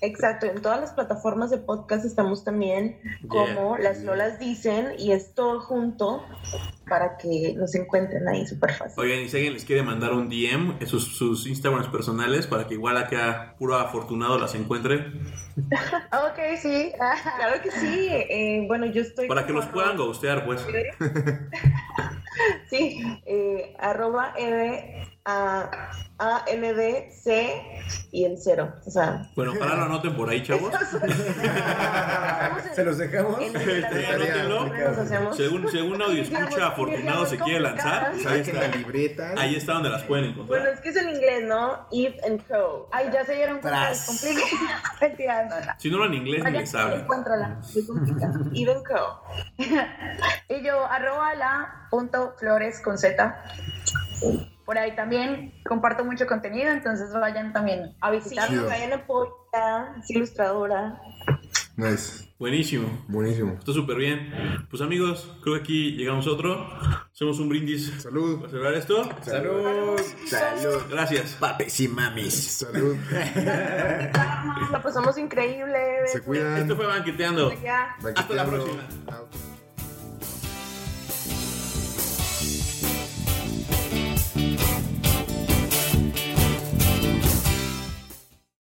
Exacto, en todas las plataformas de podcast estamos también como las lolas dicen y es todo junto para que nos encuentren ahí súper fácil. Oigan, y si alguien les quiere mandar un DM, en sus, sus Instagrams personales, para que igual acá puro afortunado las encuentre, Ok, sí. Claro que sí. eh, bueno, yo estoy. para que los puedan ghostear, pues. Sí, eh, arroba ed, a, a, N, D, C y el cero. O sea, Bueno, ojalá lo anoten por ahí, chavos. ¿Se los dejamos? en Este. Según, según audio escucha afortunado se quiere lanzar, pues ahí la está. libreta. Ahí está donde las pueden Bueno, encontrar. es que es en inglés, ¿no? Eve and Co. Ay, ya se dieron cuenta, no. Si no hablan inglés, ni les saben. Encuéntrala. Eve and Co. Y yo, arroba la punto flores con Z. Por ahí también comparto mucho contenido, entonces vayan también a Sí, visitarnos. Chido. vayan a Poeta, es ilustradora. Nice. Buenísimo. Buenísimo. Está súper bien. Pues amigos, creo que aquí llegamos a otro. Hacemos un brindis Salud. para celebrar esto. Salud. Salud. Gracias. Papes y mamis. Salud. La pasamos increíble. Se cuidan. Esto fue Banqueteando. Hasta la próxima. Out.